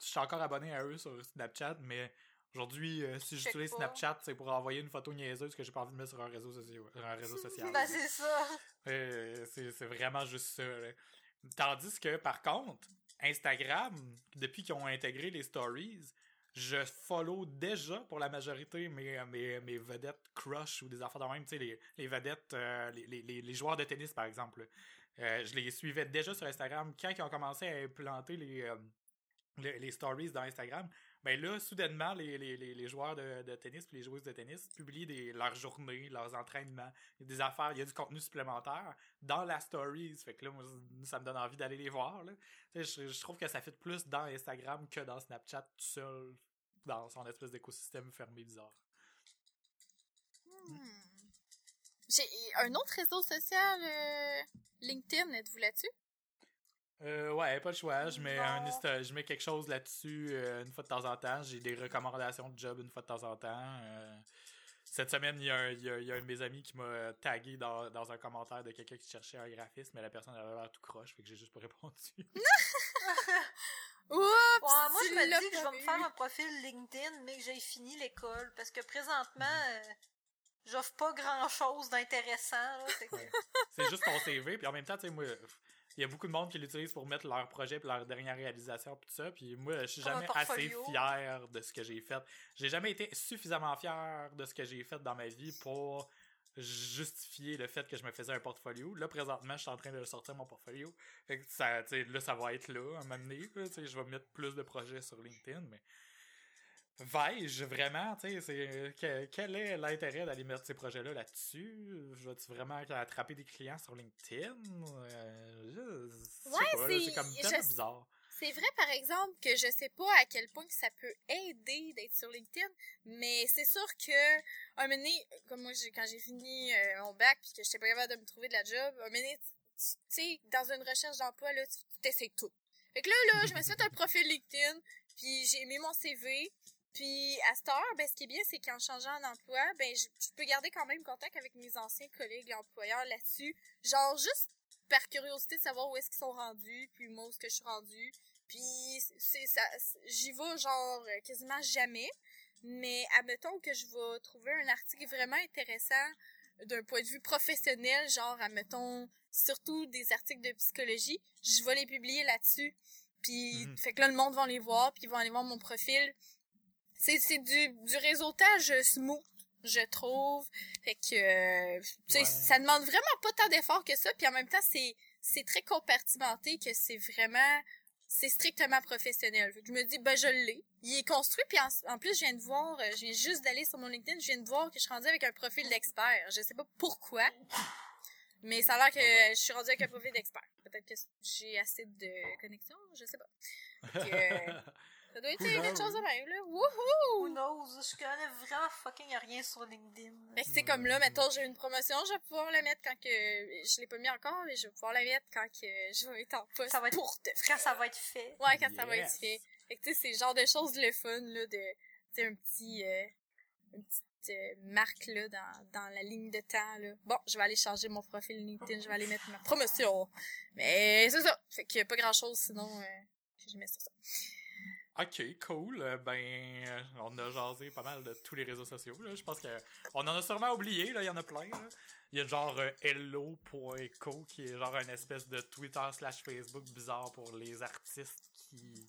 je suis encore abonné à eux sur Snapchat, mais aujourd'hui, euh, si j'utilise Snapchat, c'est pour envoyer une photo niaiseuse que j'ai pas envie de mettre sur un réseau, social. Un réseau social. ben, c'est ça. c'est vraiment juste ça. Tandis que, par contre, Instagram, depuis qu'ils ont intégré les stories, je follow déjà pour la majorité mes, mes, mes vedettes crush ou des affaires de même, tu sais, les, les vedettes, euh, les, les, les, joueurs de tennis par exemple. Euh, je les suivais déjà sur Instagram quand ils ont commencé à implanter les, les, stories dans Instagram, ben là, soudainement, les, les, les joueurs de, de tennis et les joueuses de tennis publient des, leurs journées, leurs entraînements, des affaires, il y a du contenu supplémentaire dans la stories. Fait que là, moi, ça me donne envie d'aller les voir. Je, trouve que ça fait plus dans Instagram que dans Snapchat tout seul, dans son espèce d'écosystème fermé bizarre. Hmm. J'ai un autre réseau social, euh, LinkedIn, êtes-vous là-dessus? Euh, ouais, pas le choix. Je mets, un, je mets quelque chose là-dessus euh, une fois de temps en temps. J'ai des recommandations de job une fois de temps en temps. Euh, cette semaine, il y, a un, il, y a, un de mes amis qui m'a tagué dans, dans un commentaire de quelqu'un qui cherchait un graphiste, mais la personne avait l'air tout croche, fait que j'ai juste pas répondu. Oups, moi, je me dis que je vais me faire un profil LinkedIn, mais que j'ai fini l'école, parce que présentement, mm. j'offre pas grand-chose d'intéressant. C'est juste ton CV, puis en même temps, tu sais, moi il y a beaucoup de monde qui l'utilisent pour mettre leur projet et leur dernière réalisation puis tout ça puis moi je suis jamais assez fier de ce que j'ai fait. J'ai jamais été suffisamment fier de ce que j'ai fait dans ma vie pour justifier le fait que je me faisais un portfolio. Là présentement je suis en train de sortir mon portfolio. Fait ça là ça va être là à un moment donné je vais mettre plus de projets sur LinkedIn mais Vais-je vraiment, tu sais, quel est l'intérêt d'aller mettre ces projets-là là-dessus? Je vais-tu vraiment attraper des clients sur LinkedIn? Euh, ouais, c'est comme tellement bizarre. C'est vrai, par exemple, que je sais pas à quel point ça peut aider d'être sur LinkedIn, mais c'est sûr que, un moment donné, comme moi, quand j'ai fini euh, mon bac puis que j'étais pas capable de me trouver de la job, un moment donné, tu sais, dans une recherche d'emploi, là, tu t'essayes tout. Fait que là, là, je me suis fait un profil LinkedIn, puis j'ai mis mon CV, puis à cette heure, ben, ce qui est bien, c'est qu'en changeant d'emploi, ben, je, peux garder quand même contact avec mes anciens collègues employeurs là-dessus. Genre, juste par curiosité de savoir où est-ce qu'ils sont rendus, puis moi où est-ce que je suis rendue. Puis c'est ça, j'y vais genre quasiment jamais. mais admettons que je vais trouver un article vraiment intéressant d'un point de vue professionnel, genre, admettons, surtout des articles de psychologie, je vais les publier là-dessus. Puis, Mhm. fait que là, le monde va les voir, puis ils vont aller voir mon profil. C'est, c'est du, du réseautage smooth, je trouve. Fait que, euh, Ouais. ça demande vraiment pas tant d'efforts que ça, puis en même temps, c'est, c'est très compartimenté que c'est vraiment, c'est strictement professionnel. Fait que je me dis, ben, je l'ai. Il est construit, puis en, en plus, je viens de voir, euh, je viens juste d'aller sur mon LinkedIn, je viens de voir que je suis rendue avec un profil d'expert. Je sais pas pourquoi, mais ça a l'air que Ah ouais. je suis rendue avec un profil d'expert. Peut-être que j'ai assez de connexion, je sais pas. Que, ça doit être Who quelque knows? chose de même, là. Who Wouhou! knows? Je connais vraiment fucking rien sur LinkedIn. Fait que c'est comme là, mettons, j'ai une promotion, je vais pouvoir la mettre quand que, je l'ai pas mis encore, mais je vais pouvoir la mettre quand que je vais être en poste Ça va être- pour de Quand ça va être fait. Ouais, quand ça va être fait. Fait que tu sais, c'est le genre de choses le fun, là, de, tu sais, un petit, euh, une petite euh, marque, là, dans, dans la ligne de temps, là. Bon, je vais aller changer mon profil LinkedIn, je vais aller mettre ma promotion. Mais c'est ça. Fait qu'il y a pas grand chose, sinon, euh, que je mets sur ça. Ok, cool. Euh, Ben, euh, on a jasé pas mal de tous les réseaux sociaux. Là. Je pense que on en a sûrement oublié. Là, il y en a plein. Là. Il y a genre euh, hello.co qui est genre une espèce de Twitter slash Facebook bizarre pour les artistes qui.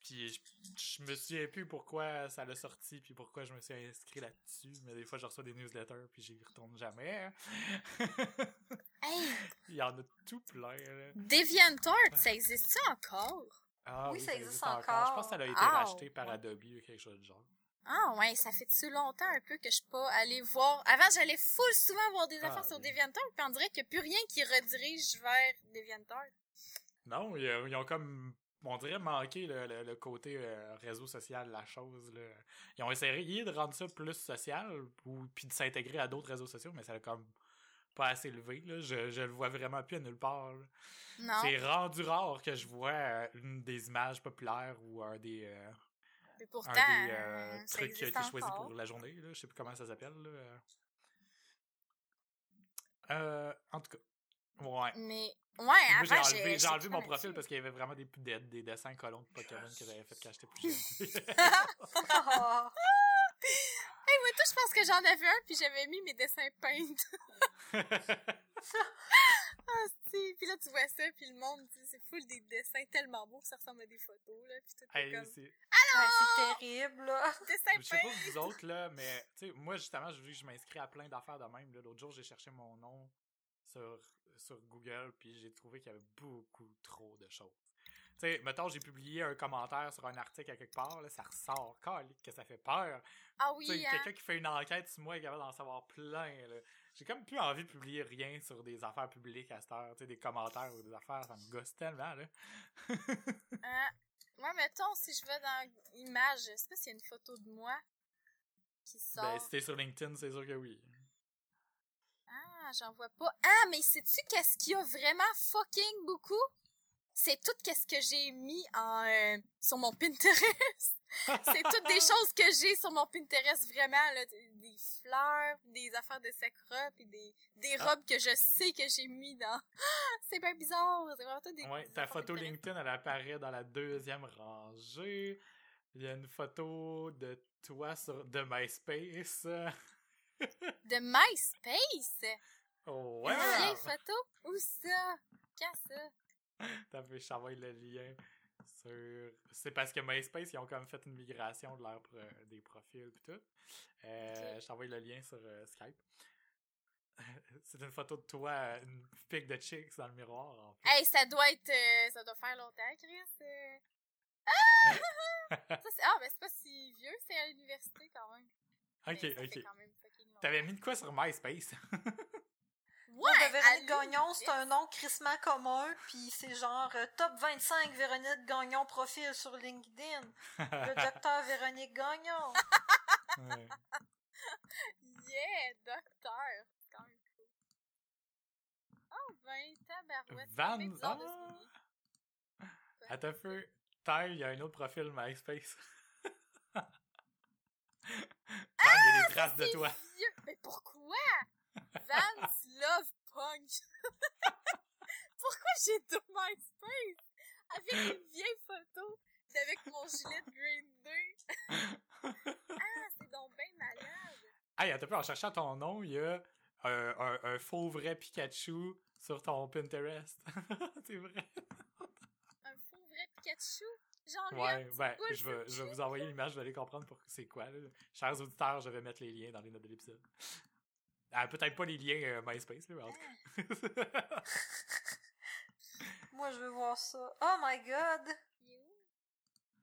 Puis je, je me souviens plus pourquoi ça l'a sorti puis pourquoi je me suis inscrit là-dessus. Mais des fois, je reçois des newsletters puis j'y retourne jamais. hein. Hey! il y en a tout plein. Là. DeviantArt, ça existe-tu encore? Ah, Oui, ça existe Je pense encore. que ça a été Ah, racheté par ouais. Adobe ou quelque chose du genre. Ah ouais, ça fait-tu longtemps un peu que je suis pas allée voir... Avant, j'allais full souvent voir des Ah, affaires sur oui. DeviantArt, puis on dirait qu'il n'y a plus rien qui redirige vers DeviantArt. Non, ils, ils ont comme, on dirait, manqué le, le- le côté euh, réseau social de la chose. Là. Ils ont essayé de rendre ça plus social, ou puis de s'intégrer à d'autres réseaux sociaux, mais ça a comme pas assez levé. Là. Je, je le vois vraiment plus à nulle part. C'est rendu rare que je vois euh, une des images populaires ou un des, euh, Mais pourtant, un des euh, trucs qui a été choisi pour la journée. Là. Je sais plus comment ça s'appelle. Euh, en tout cas, ouais. Mais, ouais, j'ai enlevé, enlevé mon profil parce qu'il y avait vraiment des, des, des dessins colons de Pokémon que j'avais fait quand j'étais plus jeune. Ah. Hey, moi, tout, je pense que j'en avais un, puis j'avais mis mes dessins peints. ah, si. Puis là, tu vois ça, puis le monde, c'est full des dessins tellement beaux que ça ressemble à des photos, là. Puis tout est Hey, comme, c'est- Ouais, c'est terrible, là. dessin je sais pas vous autres, là, mais tu sais, moi, justement, je, je m'inscris à plein d'affaires de même. là. L'autre jour, j'ai cherché mon nom sur, sur Google, puis j'ai trouvé qu'il y avait beaucoup trop de choses. Tu sais, mettons, j'ai publié un commentaire sur un article à quelque part, là, ça ressort, calique, que ça fait peur. Ah oui, hein? quelqu'un qui fait une enquête sur moi est capable d'en savoir plein. là. J'ai comme plus envie de publier rien sur des affaires publiques à cette heure. Tu sais, des commentaires ou des affaires, ça me gosse tellement, là. Hein? Moi, mettons, si je vais dans image, je sais pas s'il y a une photo de moi qui sort. Ben, si t'es sur LinkedIn, c'est sûr que oui. Ah, j'en vois pas. Ah, mais sais-tu qu'est-ce qu'il y a vraiment fucking beaucoup? C'est tout qu'est-ce que j'ai mis en euh, sur mon Pinterest. c'est toutes des choses que j'ai sur mon Pinterest vraiment là, des fleurs, des affaires de sakura puis des des Ah. robes que je sais que j'ai mis dans. c'est bien bizarre, c'est vraiment tout des Ouais, ta photo Pinterest. LinkedIn, elle apparaît dans la deuxième rangée. Il y a une photo de toi sur de MySpace. de MySpace? Oh, Une vieille photo? Où ça? Quand ça? T'as fait, je t'envoie le lien sur. C'est parce que MySpace, ils ont comme fait une migration de leur des profils pis tout. Euh. Je t'envoie le lien sur euh, Skype. C'est une photo de toi, euh, une pic de chicks dans le miroir. En. Hey, ça doit être euh, ça doit faire longtemps, Chris. Ah Ça, ah, ben c'est pas si vieux, c'est à l'université quand même. ok, Mais ok. T'avais mis de quoi sur MySpace? Ouais, Véronique Gagnon, c'est un nom crissement commun, puis c'est genre euh, top 25 Véronique Gagnon profil sur LinkedIn. Le docteur Véronique Gagnon. Ouais. Yeah, docteur. C'est quand même cool. Oh, ben, tabarouette. Van- ah! souvenir. Attends un peu. Il y a un autre profil MySpace. Bang, il y a des traces de toi. vieux. Mais pourquoi? Vance Love Punk. pourquoi j'ai deux MySpace? Avec une vieille photo d'avec mon gilet de Green Day. Hey, attends, un peu, en cherchant ton nom, il y a un, un, un faux vrai Pikachu sur ton Pinterest. c'est vrai. Un faux vrai Pikachu? Genre, Ouais, ben, je vais, je vais vous envoyer l'image, vous allez comprendre pour c'est quoi. Là. Chers auditeurs, je vais mettre les liens dans les notes de l'épisode. Ah, peut-être pas les liens euh, MySpace, là, mais en tout cas. Moi, je veux voir ça. Oh my god!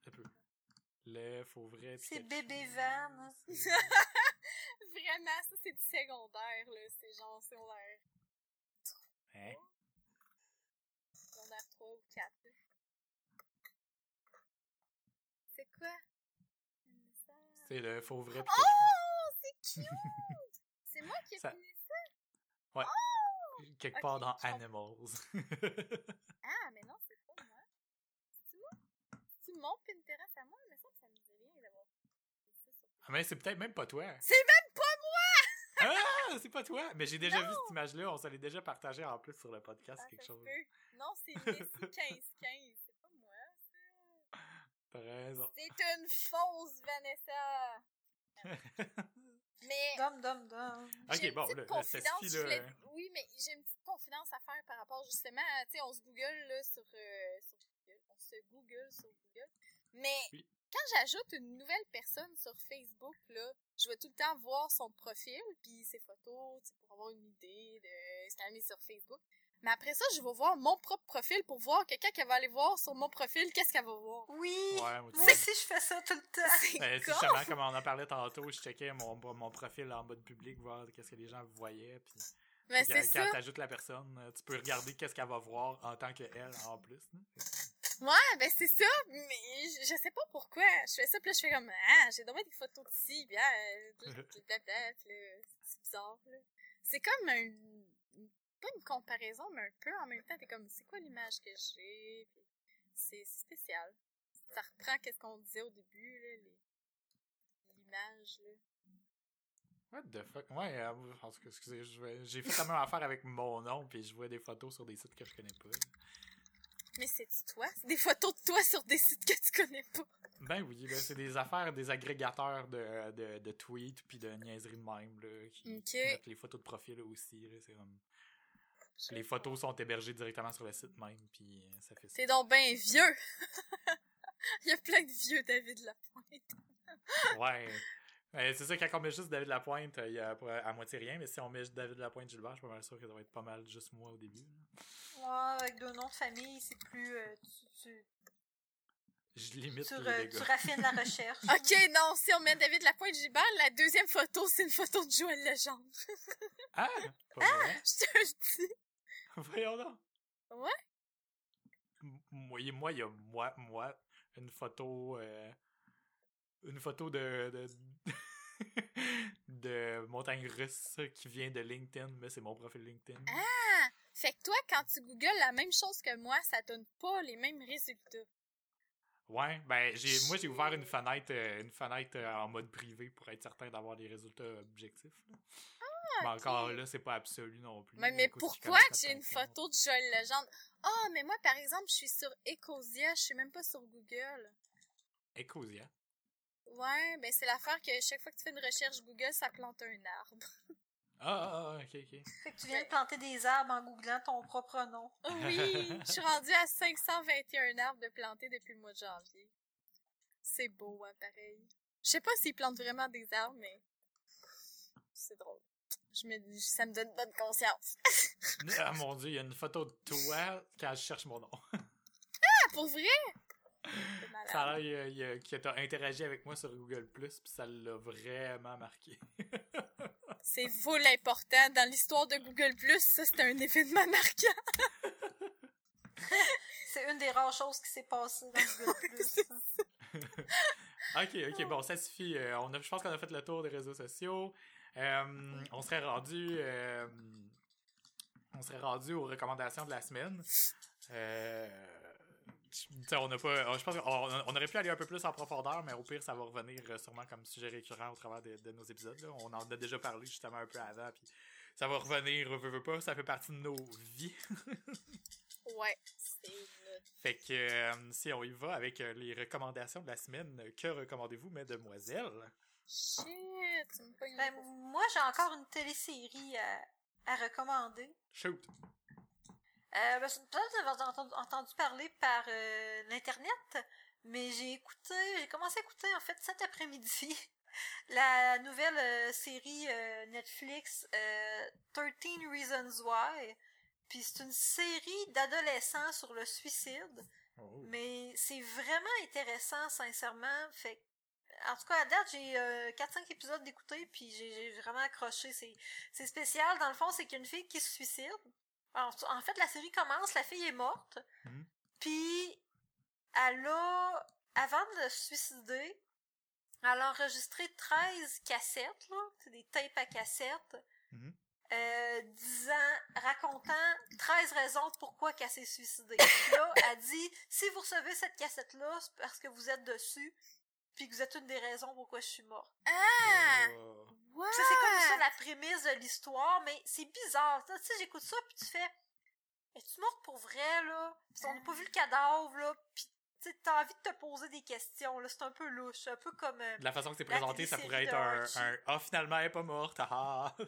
Un peu. Le faux vrai C'est bébé Van. Vraiment, ça, c'est du secondaire, là. C'est genre secondaire, Hein? secondaire 3 ou 4, là. C'est quoi? C'est le faux vrai. Oh, c'est cute! Moi Ça- fini ça? Quelque part dans. Animals. Ah, mais non, c'est pas moi. C'est moi? C'est mon Pinterest à moi? Mais ça, ça me dit rien d'avoir Ah, mais c'est peut-être même pas toi. C'est même pas Ah, c'est pas toi. Mais j'ai déjà Non. vu cette image-là. On se l'est déjà partagé en plus sur le podcast, Ah, quelque chose. peut. Non, c'est Missy 1515. C'est pas moi, ça. T'as raison. C'est une fausse Vanessa. Mais Dum dum dum. Ok, j'ai une bon, petite là, là, confidence, là, voulais- euh, Oui, mais j'ai une petite confidence à faire par rapport justement à, tu sais, on se Google là, sur, euh, sur Google. On se Google sur Google. Mais Oui. quand j'ajoute une nouvelle personne sur Facebook, là, je vais tout le temps voir son profil, puis ses photos, tu sais, pour avoir une idée de ce qu'elle a mis sur Facebook. Mais après ça, je vais voir mon propre profil pour voir quelqu'un qui va aller voir sur mon profil, qu'est-ce qu'elle va voir. Oui! Ouais, moi, aussi, je fais ça tout le temps. Ben, justement, comme on en parlait tantôt, je checkais mon, mon profil en mode public, voir qu'est-ce que les gens voyaient. Puis Mais quand, Ben, c'est quand ça. t'ajoutes la personne, tu peux regarder qu'est-ce qu'elle va voir en tant qu'elle en plus. hein. Ouais, ben c'est ça, mais je, sais pas pourquoi. Je fais ça, puis là, je fais comme, ah, j'ai donné des photos de ci, puis ah, euh, blablabla, c'est bizarre, là. C'est comme un, pas une comparaison, mais un peu en même temps, t'es comme, c'est quoi l'image que j'ai? C'est spécial. Ça reprend qu'est-ce qu'on disait au début, là, les- l'image, là. What the fuck? Ouais, euh, excusez, je vais- j'ai fait la même affaire avec mon nom, puis je vois des photos sur des sites que je connais pas. Mais c'est toi? C'est des photos de toi sur des sites que tu connais pas. Ben oui, là, c'est des affaires, des agrégateurs de, de, de tweets puis de niaiseries de même, là, qui mettent les photos de profil aussi, là, c'est comme... Les photos sont hébergées directement sur le site même, puis euh, ça fait ça. C'est donc ben vieux! Il y a plein de vieux David Lapointe. Ouais. Euh, c'est ça, quand on met juste David Lapointe, euh, il y a à moitié rien, mais si on met David Lapointe Gilbert, je suis pas mal sûr que ça va être pas mal juste moi au début. Ouais, avec deux noms de famille, c'est plus. euh, tu, tu, Je limite tu, les tu raffines la recherche. Ok, non, si on met David Lapointe Gilbert, la deuxième photo, c'est une photo de Joël Legendre. Ah! Pas vrai? Je te le dis. Voyons donc. Ouais? M- Moi, il- moi, il y a moi, moi, une photo, euh, une photo de, de, de montagne russe qui vient de LinkedIn, mais c'est mon profil LinkedIn. Ah! Fait que toi, quand tu googles la même chose que moi, ça donne pas les mêmes résultats. Ouais, ben, j'ai, moi, j'ai ouvert une fenêtre, euh, une fenêtre euh, en mode privé pour être certain d'avoir des résultats objectifs. là. Mais ok. encore là, c'est pas absolu non plus. Mais, mais pourquoi j'ai une photo de Joël Legendre? Ah, mais moi, par exemple, je suis sur Ecosia, je suis même pas sur Google. Ecosia? Ouais, ben c'est l'affaire que chaque fois que tu fais une recherche Google, ça plante un arbre. Ah, ah, ah, ok, ok. Fait que tu viens de planter des arbres en googlant ton propre nom. Oui, je suis rendue à 521 arbres de plantés depuis le mois de janvier. C'est beau, hein, pareil. Je sais pas s'ils plantent vraiment des arbres, mais c'est drôle. Je me dis, ça me donne bonne conscience. Ah mon dieu, il y a une photo de toi quand je cherche mon nom. Ah, pour vrai? Ça a l'air il y a- que t'as interagi avec moi sur Google Plus, puis ça l'a vraiment marqué. C'est vous l'important. Dans l'histoire de Google+, ça, c'est un événement marquant. C'est une des rares choses qui s'est passée dans Google Plus. ok, ok, bon, ça suffit. Euh, on a, je pense qu'on a fait le tour des réseaux sociaux. Euh, on serait rendu, euh, on serait rendu aux recommandations de la semaine. Euh, on n'a pas, je pense qu'on on aurait pu aller un peu plus en profondeur, mais au pire, ça va revenir sûrement comme sujet récurrent au travers de, de nos épisodes. là. On en a déjà parlé justement un peu avant, puis ça va revenir, veut, veut pas, ça fait partie de nos vies. Ouais, c'est. Fait que euh, si on y va avec les recommandations de la semaine, que recommandez-vous, mesdemoiselles? Shit, tu me pognes Ben, moi, j'ai encore une télésérie à, à recommander. Shoot. Euh, ben, c'est- peut-être que vous avez entendu, entendu parler par euh, l'Internet, mais j'ai écouté, j'ai commencé à écouter, en fait, cet après-midi, la nouvelle euh, série euh, Netflix euh, 13 Reasons Why. Puis c'est une série d'adolescents sur le suicide. Oh. Mais c'est vraiment intéressant, sincèrement. Fait que, en tout cas, à date, j'ai euh, 4-5 épisodes d'écouter, puis j'ai vraiment accroché. C'est spécial. Dans le fond, c'est qu'il y a une fille qui se suicide. Alors, en fait, la série commence, la fille est morte. Mhm. Puis, elle a, avant de se suicider, elle a enregistré 13 cassettes, là. C'est des tapes à cassettes. Mhm. euh, disant, racontant 13 raisons pourquoi qu'elle s'est suicidée. Puis là, elle dit, si vous recevez cette cassette-là, c'est parce que vous êtes dessus, puis que vous êtes une des raisons pourquoi je suis morte. Ah! Oh. What? Ça, c'est comme ça la prémisse de l'histoire, mais c'est bizarre. Tu sais, j'écoute ça, puis tu fais, es-tu morte pour vrai, là? Puis on n'a pas vu le cadavre, là, puis tu sais, t'as envie de te poser des questions, là. C'est un peu louche, un peu comme... euh, De la façon que c'est présenté, ça pourrait être un, Ah, finalement, elle est pas morte. ah, ah.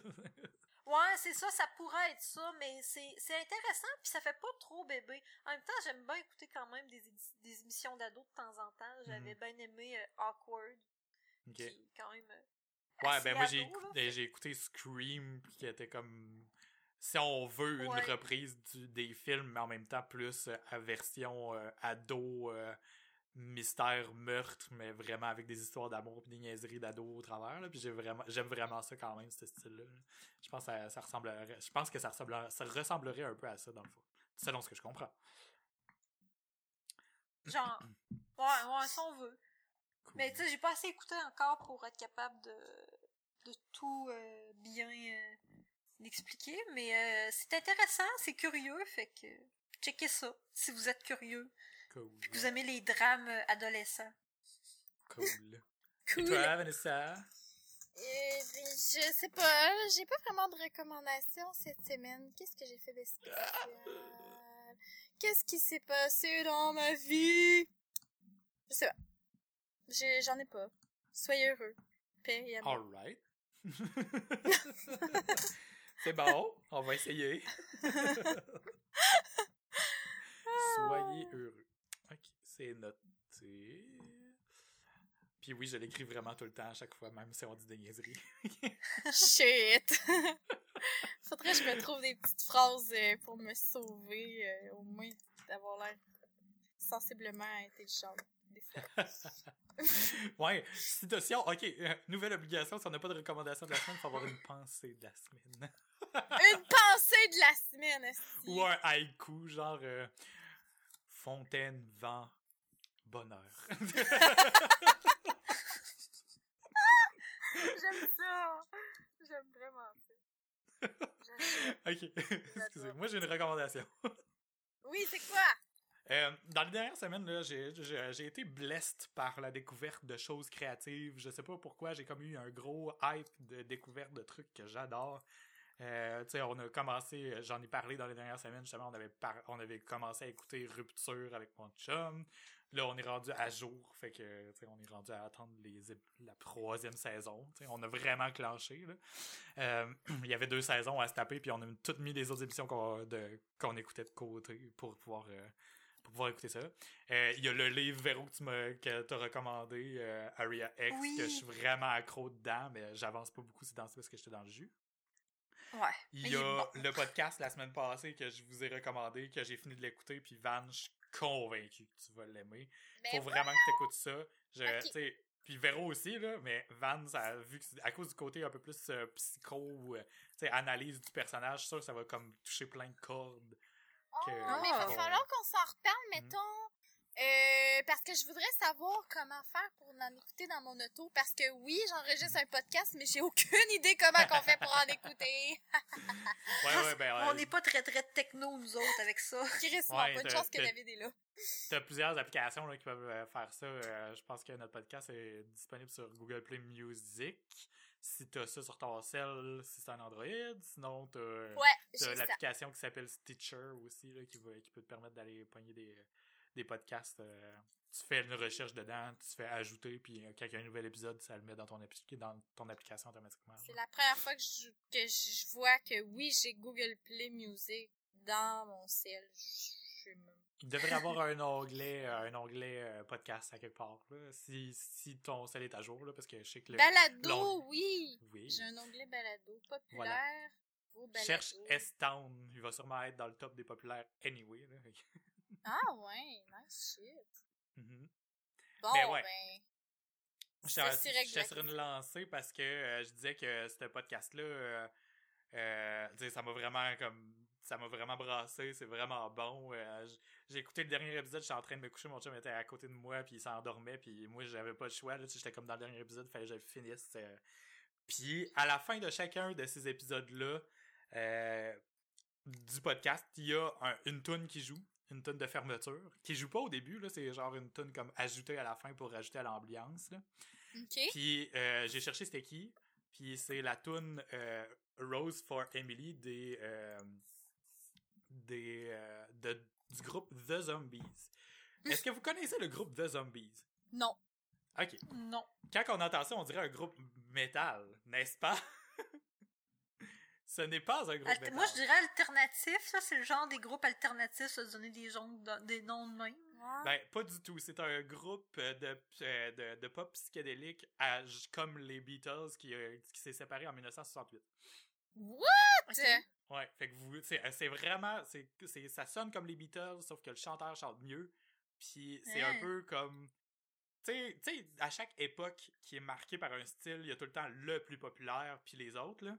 Ouais, c'est ça, ça pourrait être ça, mais c'est c'est intéressant, puis ça fait pas trop bébé. En même temps, j'aime bien écouter quand même des, des émissions d'ados de temps en temps. J'avais Mhm. bien aimé euh, Awkward, Ok. qui est quand même... euh, Ouais, ben moi j'ai écouté, j'ai écouté Scream qui était comme si on veut une Ouais. reprise du, des films mais en même temps plus euh, à version euh, ado euh, mystère meurtre mais vraiment avec des histoires d'amour et des niaiseries d'ado au travers là, puis j'ai vraiment j'aime vraiment ça quand même ce style là. Je pense que ça, ça ressemblerait je pense que ça ressemblerait, ça ressemblerait un peu à ça dans le fond. Selon ce que je comprends. Genre, ouais, ouais, si on veut. Cool. Mais tu sais, j'ai pas assez écouté encore pour être capable de, de tout euh, bien l'expliquer, mais euh, c'est intéressant, c'est curieux, fait que checkez ça si vous êtes curieux, cool. puis que vous aimez les drames euh, adolescents. Cool. Et Cool. toi Vanessa? Euh, je sais pas, j'ai pas vraiment de recommandations cette semaine. Qu'est-ce que j'ai fait de spécial? Qu'est-ce qui s'est passé dans ma vie? Je sais pas. J'en ai pas. Soyez heureux. Paix et amour. Alright. C'est bon, on va essayer. Soyez heureux. Ok, c'est noté. Puis oui, je l'écris vraiment tout le temps à chaque fois, même si on dit des niaiseries. Shit! Faudrait que je me trouve des petites phrases euh, pour me sauver, euh, au moins d'avoir l'air sensiblement intelligente. Des fois. ouais, citation. Ok, euh, nouvelle obligation, si on n'a pas de recommandation de la semaine, il faut avoir une pensée de la semaine. Une pensée de la semaine, esti. Ou un haïku, genre euh, fontaine, vent, bonheur. J'aime ça! J'aime vraiment ça. Ok, excusez. Moi, j'ai une recommandation. Oui, c'est quoi? Euh, dans les dernières semaines, là, j'ai, j'ai été blessed par la découverte de choses créatives. Je sais pas pourquoi, j'ai comme eu un gros hype de découverte de trucs que j'adore. Euh, tu sais, on a commencé, j'en ai parlé dans les dernières semaines, justement, on avait, par- on avait commencé à écouter Rupture avec mon chum. Là, on est rendu à jour, fait que, tu sais, on est rendu à attendre les, la troisième saison. Tu sais, on a vraiment clenché, là. Euh, il y avait deux saisons à se taper, puis on a toutes mis des autres émissions qu'on, écoutait de côté pour pouvoir, euh, pour pouvoir écouter ça. Euh, Il y a le livre Véro que tu m'as que recommandé, euh, Aria X, Oui. que je suis vraiment accro dedans, mais j'avance pas beaucoup, c'est dans ça parce que j'étais dans le jus. Ouais. Il y a bon. le podcast la semaine passée que je vous ai recommandé, que j'ai fini de l'écouter, puis Van, je suis convaincu que tu vas l'aimer. Faut vraiment que tu écoutes ça. Je, puis Véro aussi, là, mais Van, ça, vu que c'est- à cause du côté un peu plus euh, psycho, ou, euh, analyse du personnage, je suis sûr que ça va comme toucher plein de cordes. que- Oh, mais il va falloir qu'on s'en reparle, Mhm. mettons. Euh, parce que je voudrais savoir comment faire pour en écouter dans mon auto. Parce que oui, j'enregistre un podcast, mais j'ai aucune idée comment qu'on fait pour en écouter. Ouais, ouais, ben, On n'est pas très très techno, nous autres, avec ça. Chris, Ouais, pas de chance que David est là. T'as plusieurs applications là, qui peuvent euh, faire ça. Euh, je pense que notre podcast est disponible sur Google Play Music. Si t'as ça sur ton cell, si c'est un Android. Sinon, t'as Ouais, l'application qui s'appelle Stitcher aussi, là, qui, va, qui peut te permettre d'aller pogner des, des podcasts, euh, tu fais une recherche dedans, tu fais ajouter, puis euh, quand il y a un nouvel épisode, ça le met dans ton, appli- dans ton application automatiquement. C'est la première fois que je, que je vois que oui, j'ai Google Play Music dans mon cell. Je, je Il devrait avoir un onglet, euh, un onglet podcast à quelque part, là, si, si ton cell est à jour, là, parce que je sais que le... Balado, oui! Oui. J'ai un onglet balado populaire. Voilà. Cherche S-Town, il va sûrement être dans le top des populaires anyway. Là. Ah ouais, nice shit. Mhm. Bon, Mais ouais. ben. Je réglé. sur une lancée parce que euh, je disais que ce podcast-là, euh, euh, ça m'a vraiment comme. Ça m'a vraiment brassé, c'est vraiment bon. J'ai écouté le dernier épisode, j'étais en train de me coucher, mon chum était à côté de moi, puis il s'endormait, puis moi j'avais pas le choix, là, j'étais comme dans le dernier épisode, fallait que je finisse. Puis à la fin de chacun de ces épisodes-là euh, du podcast, il y a un- une toune qui joue, une toune de fermeture, qui joue pas au début, là, c'est genre une toune comme ajoutée à la fin pour rajouter à l'ambiance. Puis euh, j'ai cherché c'était qui. Puis c'est la tune euh, Rose for Emily des euh, des euh, de- du groupe The Zombies. Est-ce que vous connaissez le groupe The Zombies? Non. Ok. Non. Quand on entend ça, on dirait un groupe métal, n'est-ce pas? Ce n'est pas un groupe Alter-. Moi, je dirais alternatif. Ça, c'est le genre des groupes alternatifs, se donner des, gens, des noms de même. Ouais. Ben, pas du tout. C'est un groupe euh, de, euh, de, de pop psychédélique à- comme les Beatles qui, euh, qui s'est séparé en 1968. What? Ouais, fait que vous, c'est, c'est vraiment, c'est, c'est, ça sonne comme les Beatles, sauf que le chanteur chante mieux. Puis c'est un Hein? peu comme, tu sais, tu sais, à chaque époque qui est marquée par un style, il y a tout le temps le plus populaire puis les autres là.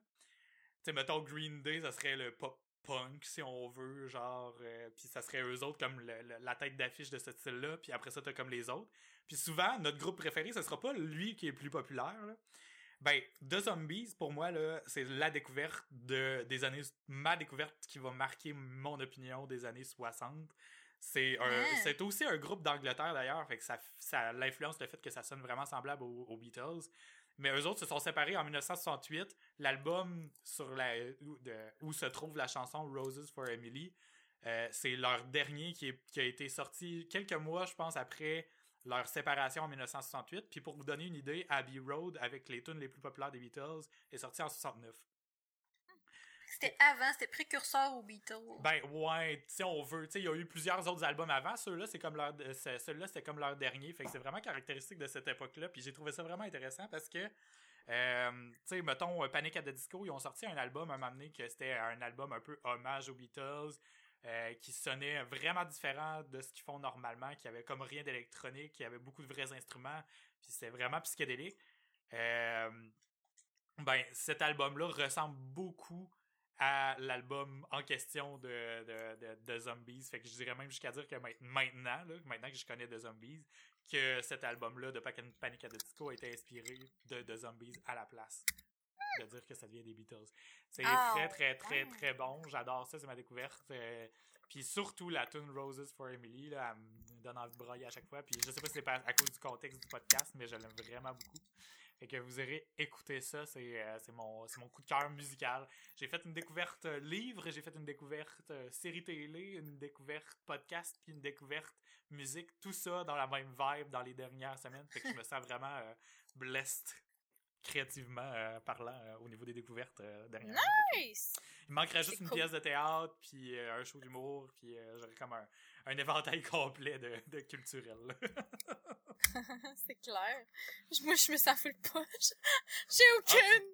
Tu sais, mettons Green Day, ça serait le pop punk si on veut, genre, euh, puis ça serait eux autres comme le- le- la tête d'affiche de ce style-là. Puis après ça, t'as comme les autres. Puis souvent, notre groupe préféré, ce sera pas lui qui est le plus populaire. Là. Ben, The Zombies, pour moi, là, c'est la découverte de, des années. Ma découverte qui va marquer mon opinion des années 60. C'est Ouais. c'est aussi un groupe d'Angleterre d'ailleurs, fait que ça, ça l'influence le fait que ça sonne vraiment semblable aux, aux Beatles. Mais eux autres se sont séparés en 1968. L'album où, se trouve la chanson Roses for Emily, euh, c'est leur dernier qui, qui a été sorti quelques mois, je pense, après leur séparation en 1968. Puis pour vous donner une idée, Abbey Road, avec les tunes les plus populaires des Beatles, est sorti en 69. C'était avant, c'était précurseur aux Beatles. Ben ouais, si on veut, tu sais, il y a eu plusieurs autres albums avant, ceux-là c'est comme leur euh, celui-là c'était comme leur dernier, fait que c'est vraiment caractéristique de cette époque-là, puis j'ai trouvé ça vraiment intéressant parce que euh, tu sais, mettons euh, Panic at the Disco, ils ont sorti un album un moment donné que c'était un album un peu hommage aux Beatles. qui sonnait vraiment différent de ce qu'ils font normalement, qui avait comme rien d'électronique, qui avait beaucoup de vrais instruments, puis c'est vraiment psychédélique. Ben, cet album-là ressemble beaucoup à l'album en question de, de, de, de Zombies. Fait que je dirais même jusqu'à dire que main- maintenant, là, maintenant que je connais The Zombies, que cet album-là de Panic at the Disco a été inspiré de, de Zombies à la place. De dire que ça devient des Beatles. C'est Ah, très, très, très, très bon. J'adore ça, c'est ma découverte. Euh, puis surtout la tune Roses for Emily, là, elle me donne envie de brailler à chaque fois. Puis je sais pas si c'est à cause du contexte du podcast, mais je l'aime vraiment beaucoup. Fait que vous irez écouter ça, c'est euh, mon, mon coup de cœur musical. J'ai fait une découverte euh, livre, j'ai fait une découverte euh, série télé, une découverte podcast, puis une découverte musique, tout ça dans la même vibe dans les dernières semaines. Fait que je me sens vraiment euh, blessed créativement euh, parlant euh, au niveau des découvertes euh, que Nice! Il manquerait juste une cool. pièce de théâtre, puis un show d'humour, puis j'aurais comme un, un éventail complet de, de culturel. c'est clair. Je- Moi, je me sens full poche. J'ai aucune.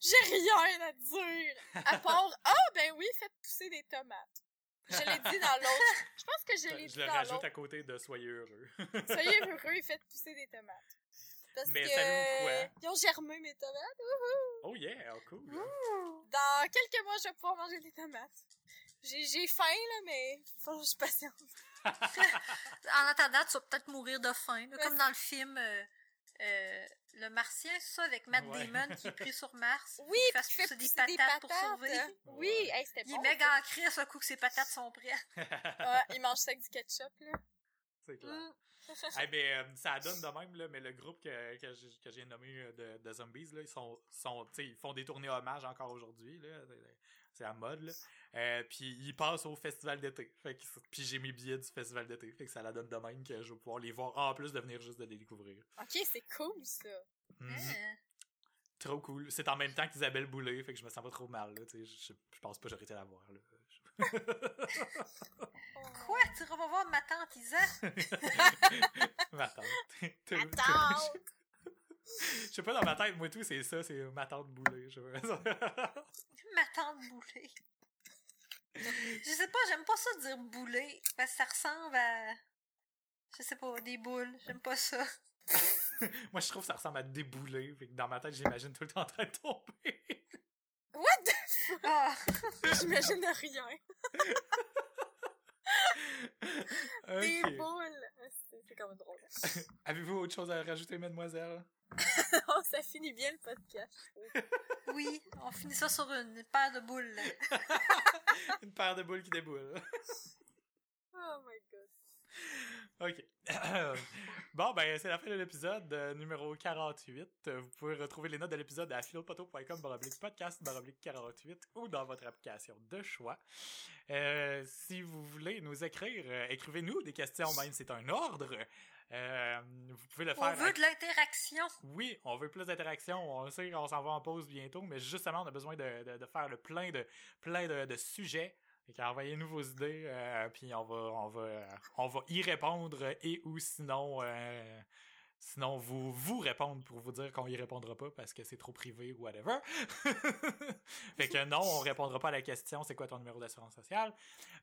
J'ai rien à dire. À part, ah, ben oui, faites pousser des tomates. Je l'ai dit dans l'autre. Je pense que je l'ai je dit le dans rajoute l'autre. à côté de Soyez heureux. Soyez heureux et faites pousser des tomates. Parce Mais que. quoi? Ils ont germé mes tomates. oh yeah, oh cool. Dans quelques mois, je vais pouvoir manger des tomates. J'ai j'ai faim, là, mais faut que je patiente. En attendant, tu vas peut-être mourir de faim. là, Ouais, comme dans le film euh, euh, Le Martien, c'est ça, avec Matt Ouais. Damon qui est pris sur Mars. Oui, il fait fait pousser des pousser des patates pour patates. survivre. Oui, Ouais. hey, c'était Il bon. est méga en crise un coup que ses patates sont prêtes. Ouais, il mange ça avec du ketchup, là. C'est clair. Mm. Eh ben, euh, ça donne de même, là, mais le groupe que, que, j'ai- que j'ai nommé de, de Zombies, là, ils sont, ils font des tournées hommages encore aujourd'hui, là. C'est- C'est à mode, là. Euh, puis ils passent au festival d'été. Fait que, puis j'ai mes billets du festival d'été. Fait que ça la donne de même que je vais pouvoir les voir en plus de venir juste de les découvrir. Ok, c'est cool ça. Mhm. Hein? Trop cool. C'est en même temps qu'Isabelle Boulay, fait que je me sens pas trop mal. Là, je, je pense pas que j'aurais été la voir. Là. Quoi? Tu vas voir ma tante Isa? ma tante. Ma tante! Je sais pas, dans ma tête, moi tout, c'est ça, c'est ma tante Boulay. Ma tante Boulay. Je sais pas, j'aime pas ça dire boulet, parce que ça ressemble à... Je sais pas, des boules. J'aime pas ça. Moi, je trouve que ça ressemble à débouler. Fait que dans ma tête, j'imagine tout le temps en train de tomber. What? The fuck? Ah! J'imagine rien. Des Ok. boules. C'est quand même drôle. Avez-vous autre chose à rajouter, mademoiselle? oh, ça finit bien le podcast. Oui, on finit ça sur une paire de boules. Une paire de boules qui déboule. Oh my god. OK. bon, ben, c'est la fin de l'épisode euh, numéro 48. Euh, Vous pouvez retrouver les notes de l'épisode à philopoto.com podcast baroblique 48 ou dans votre application de choix. Euh, si vous voulez nous écrire, euh, écrivez-nous des questions, même c'est un ordre. Euh, vous pouvez le On faire. veut de l'interaction. Oui, on veut plus d'interaction. On sait qu'on s'en va en pause bientôt, mais justement, on a besoin de, de, de faire le plein de plein de, de sujets. Fait qu'envoyez-nous vos idées, euh, puis on va on va on va y répondre et ou sinon euh, sinon vous vous répondre pour vous dire qu'on y répondra pas parce que c'est trop privé ou whatever. fait que non, on répondra pas à la question c'est quoi ton numéro d'assurance sociale,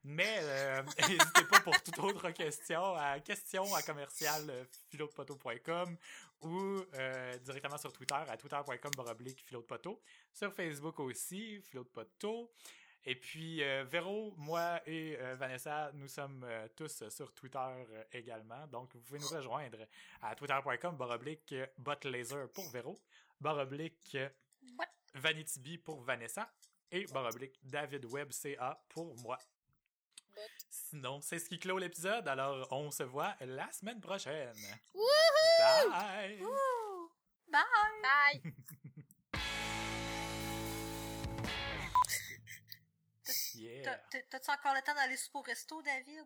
mais euh, n'hésitez pas pour toute autre question à question à commercial philodepoto.com ou directement sur Twitter à twitter.com baroblique. Sur Facebook aussi, philodepoto. Et puis, euh, Véro, moi et euh, Vanessa, nous sommes euh, tous sur Twitter euh, également. Donc, vous pouvez nous rejoindre à twitter.com baroblique euh, botlaser pour Véro, baroblique euh, What? VanityBee pour Vanessa et baroblique DavidWebCA pour moi. Sinon, c'est ce qui clôt l'épisode. Alors, on se voit la semaine prochaine. Wouhou! Bye! Bye! Bye! T'as-tu encore le temps d'aller au resto, David?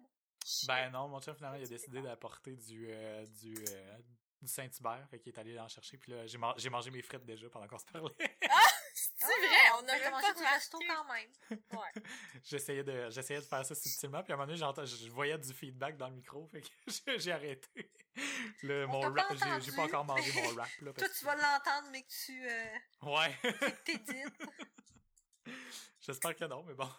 Ben non, mon chef finalement il a décidé d'apporter du euh, du, euh, du Saint-Hubert, fait qu'il est allé en chercher puis là j'ai man- j'ai mangé mes frites déjà pendant qu'on se parlait. C'est vrai, on a mangé du resto quand même. Ouais. j'essayais de j'essayais de faire ça subtilement puis à un moment donné j'entends je voyais du feedback dans le micro fait que j'ai- arrêté. Le, On mon rap, pas j'ai pas encore mangé mon rap là Toi, tu vas l'entendre, mais que tu euh, que- Ouais. t'édites. J'espère que non mais bon.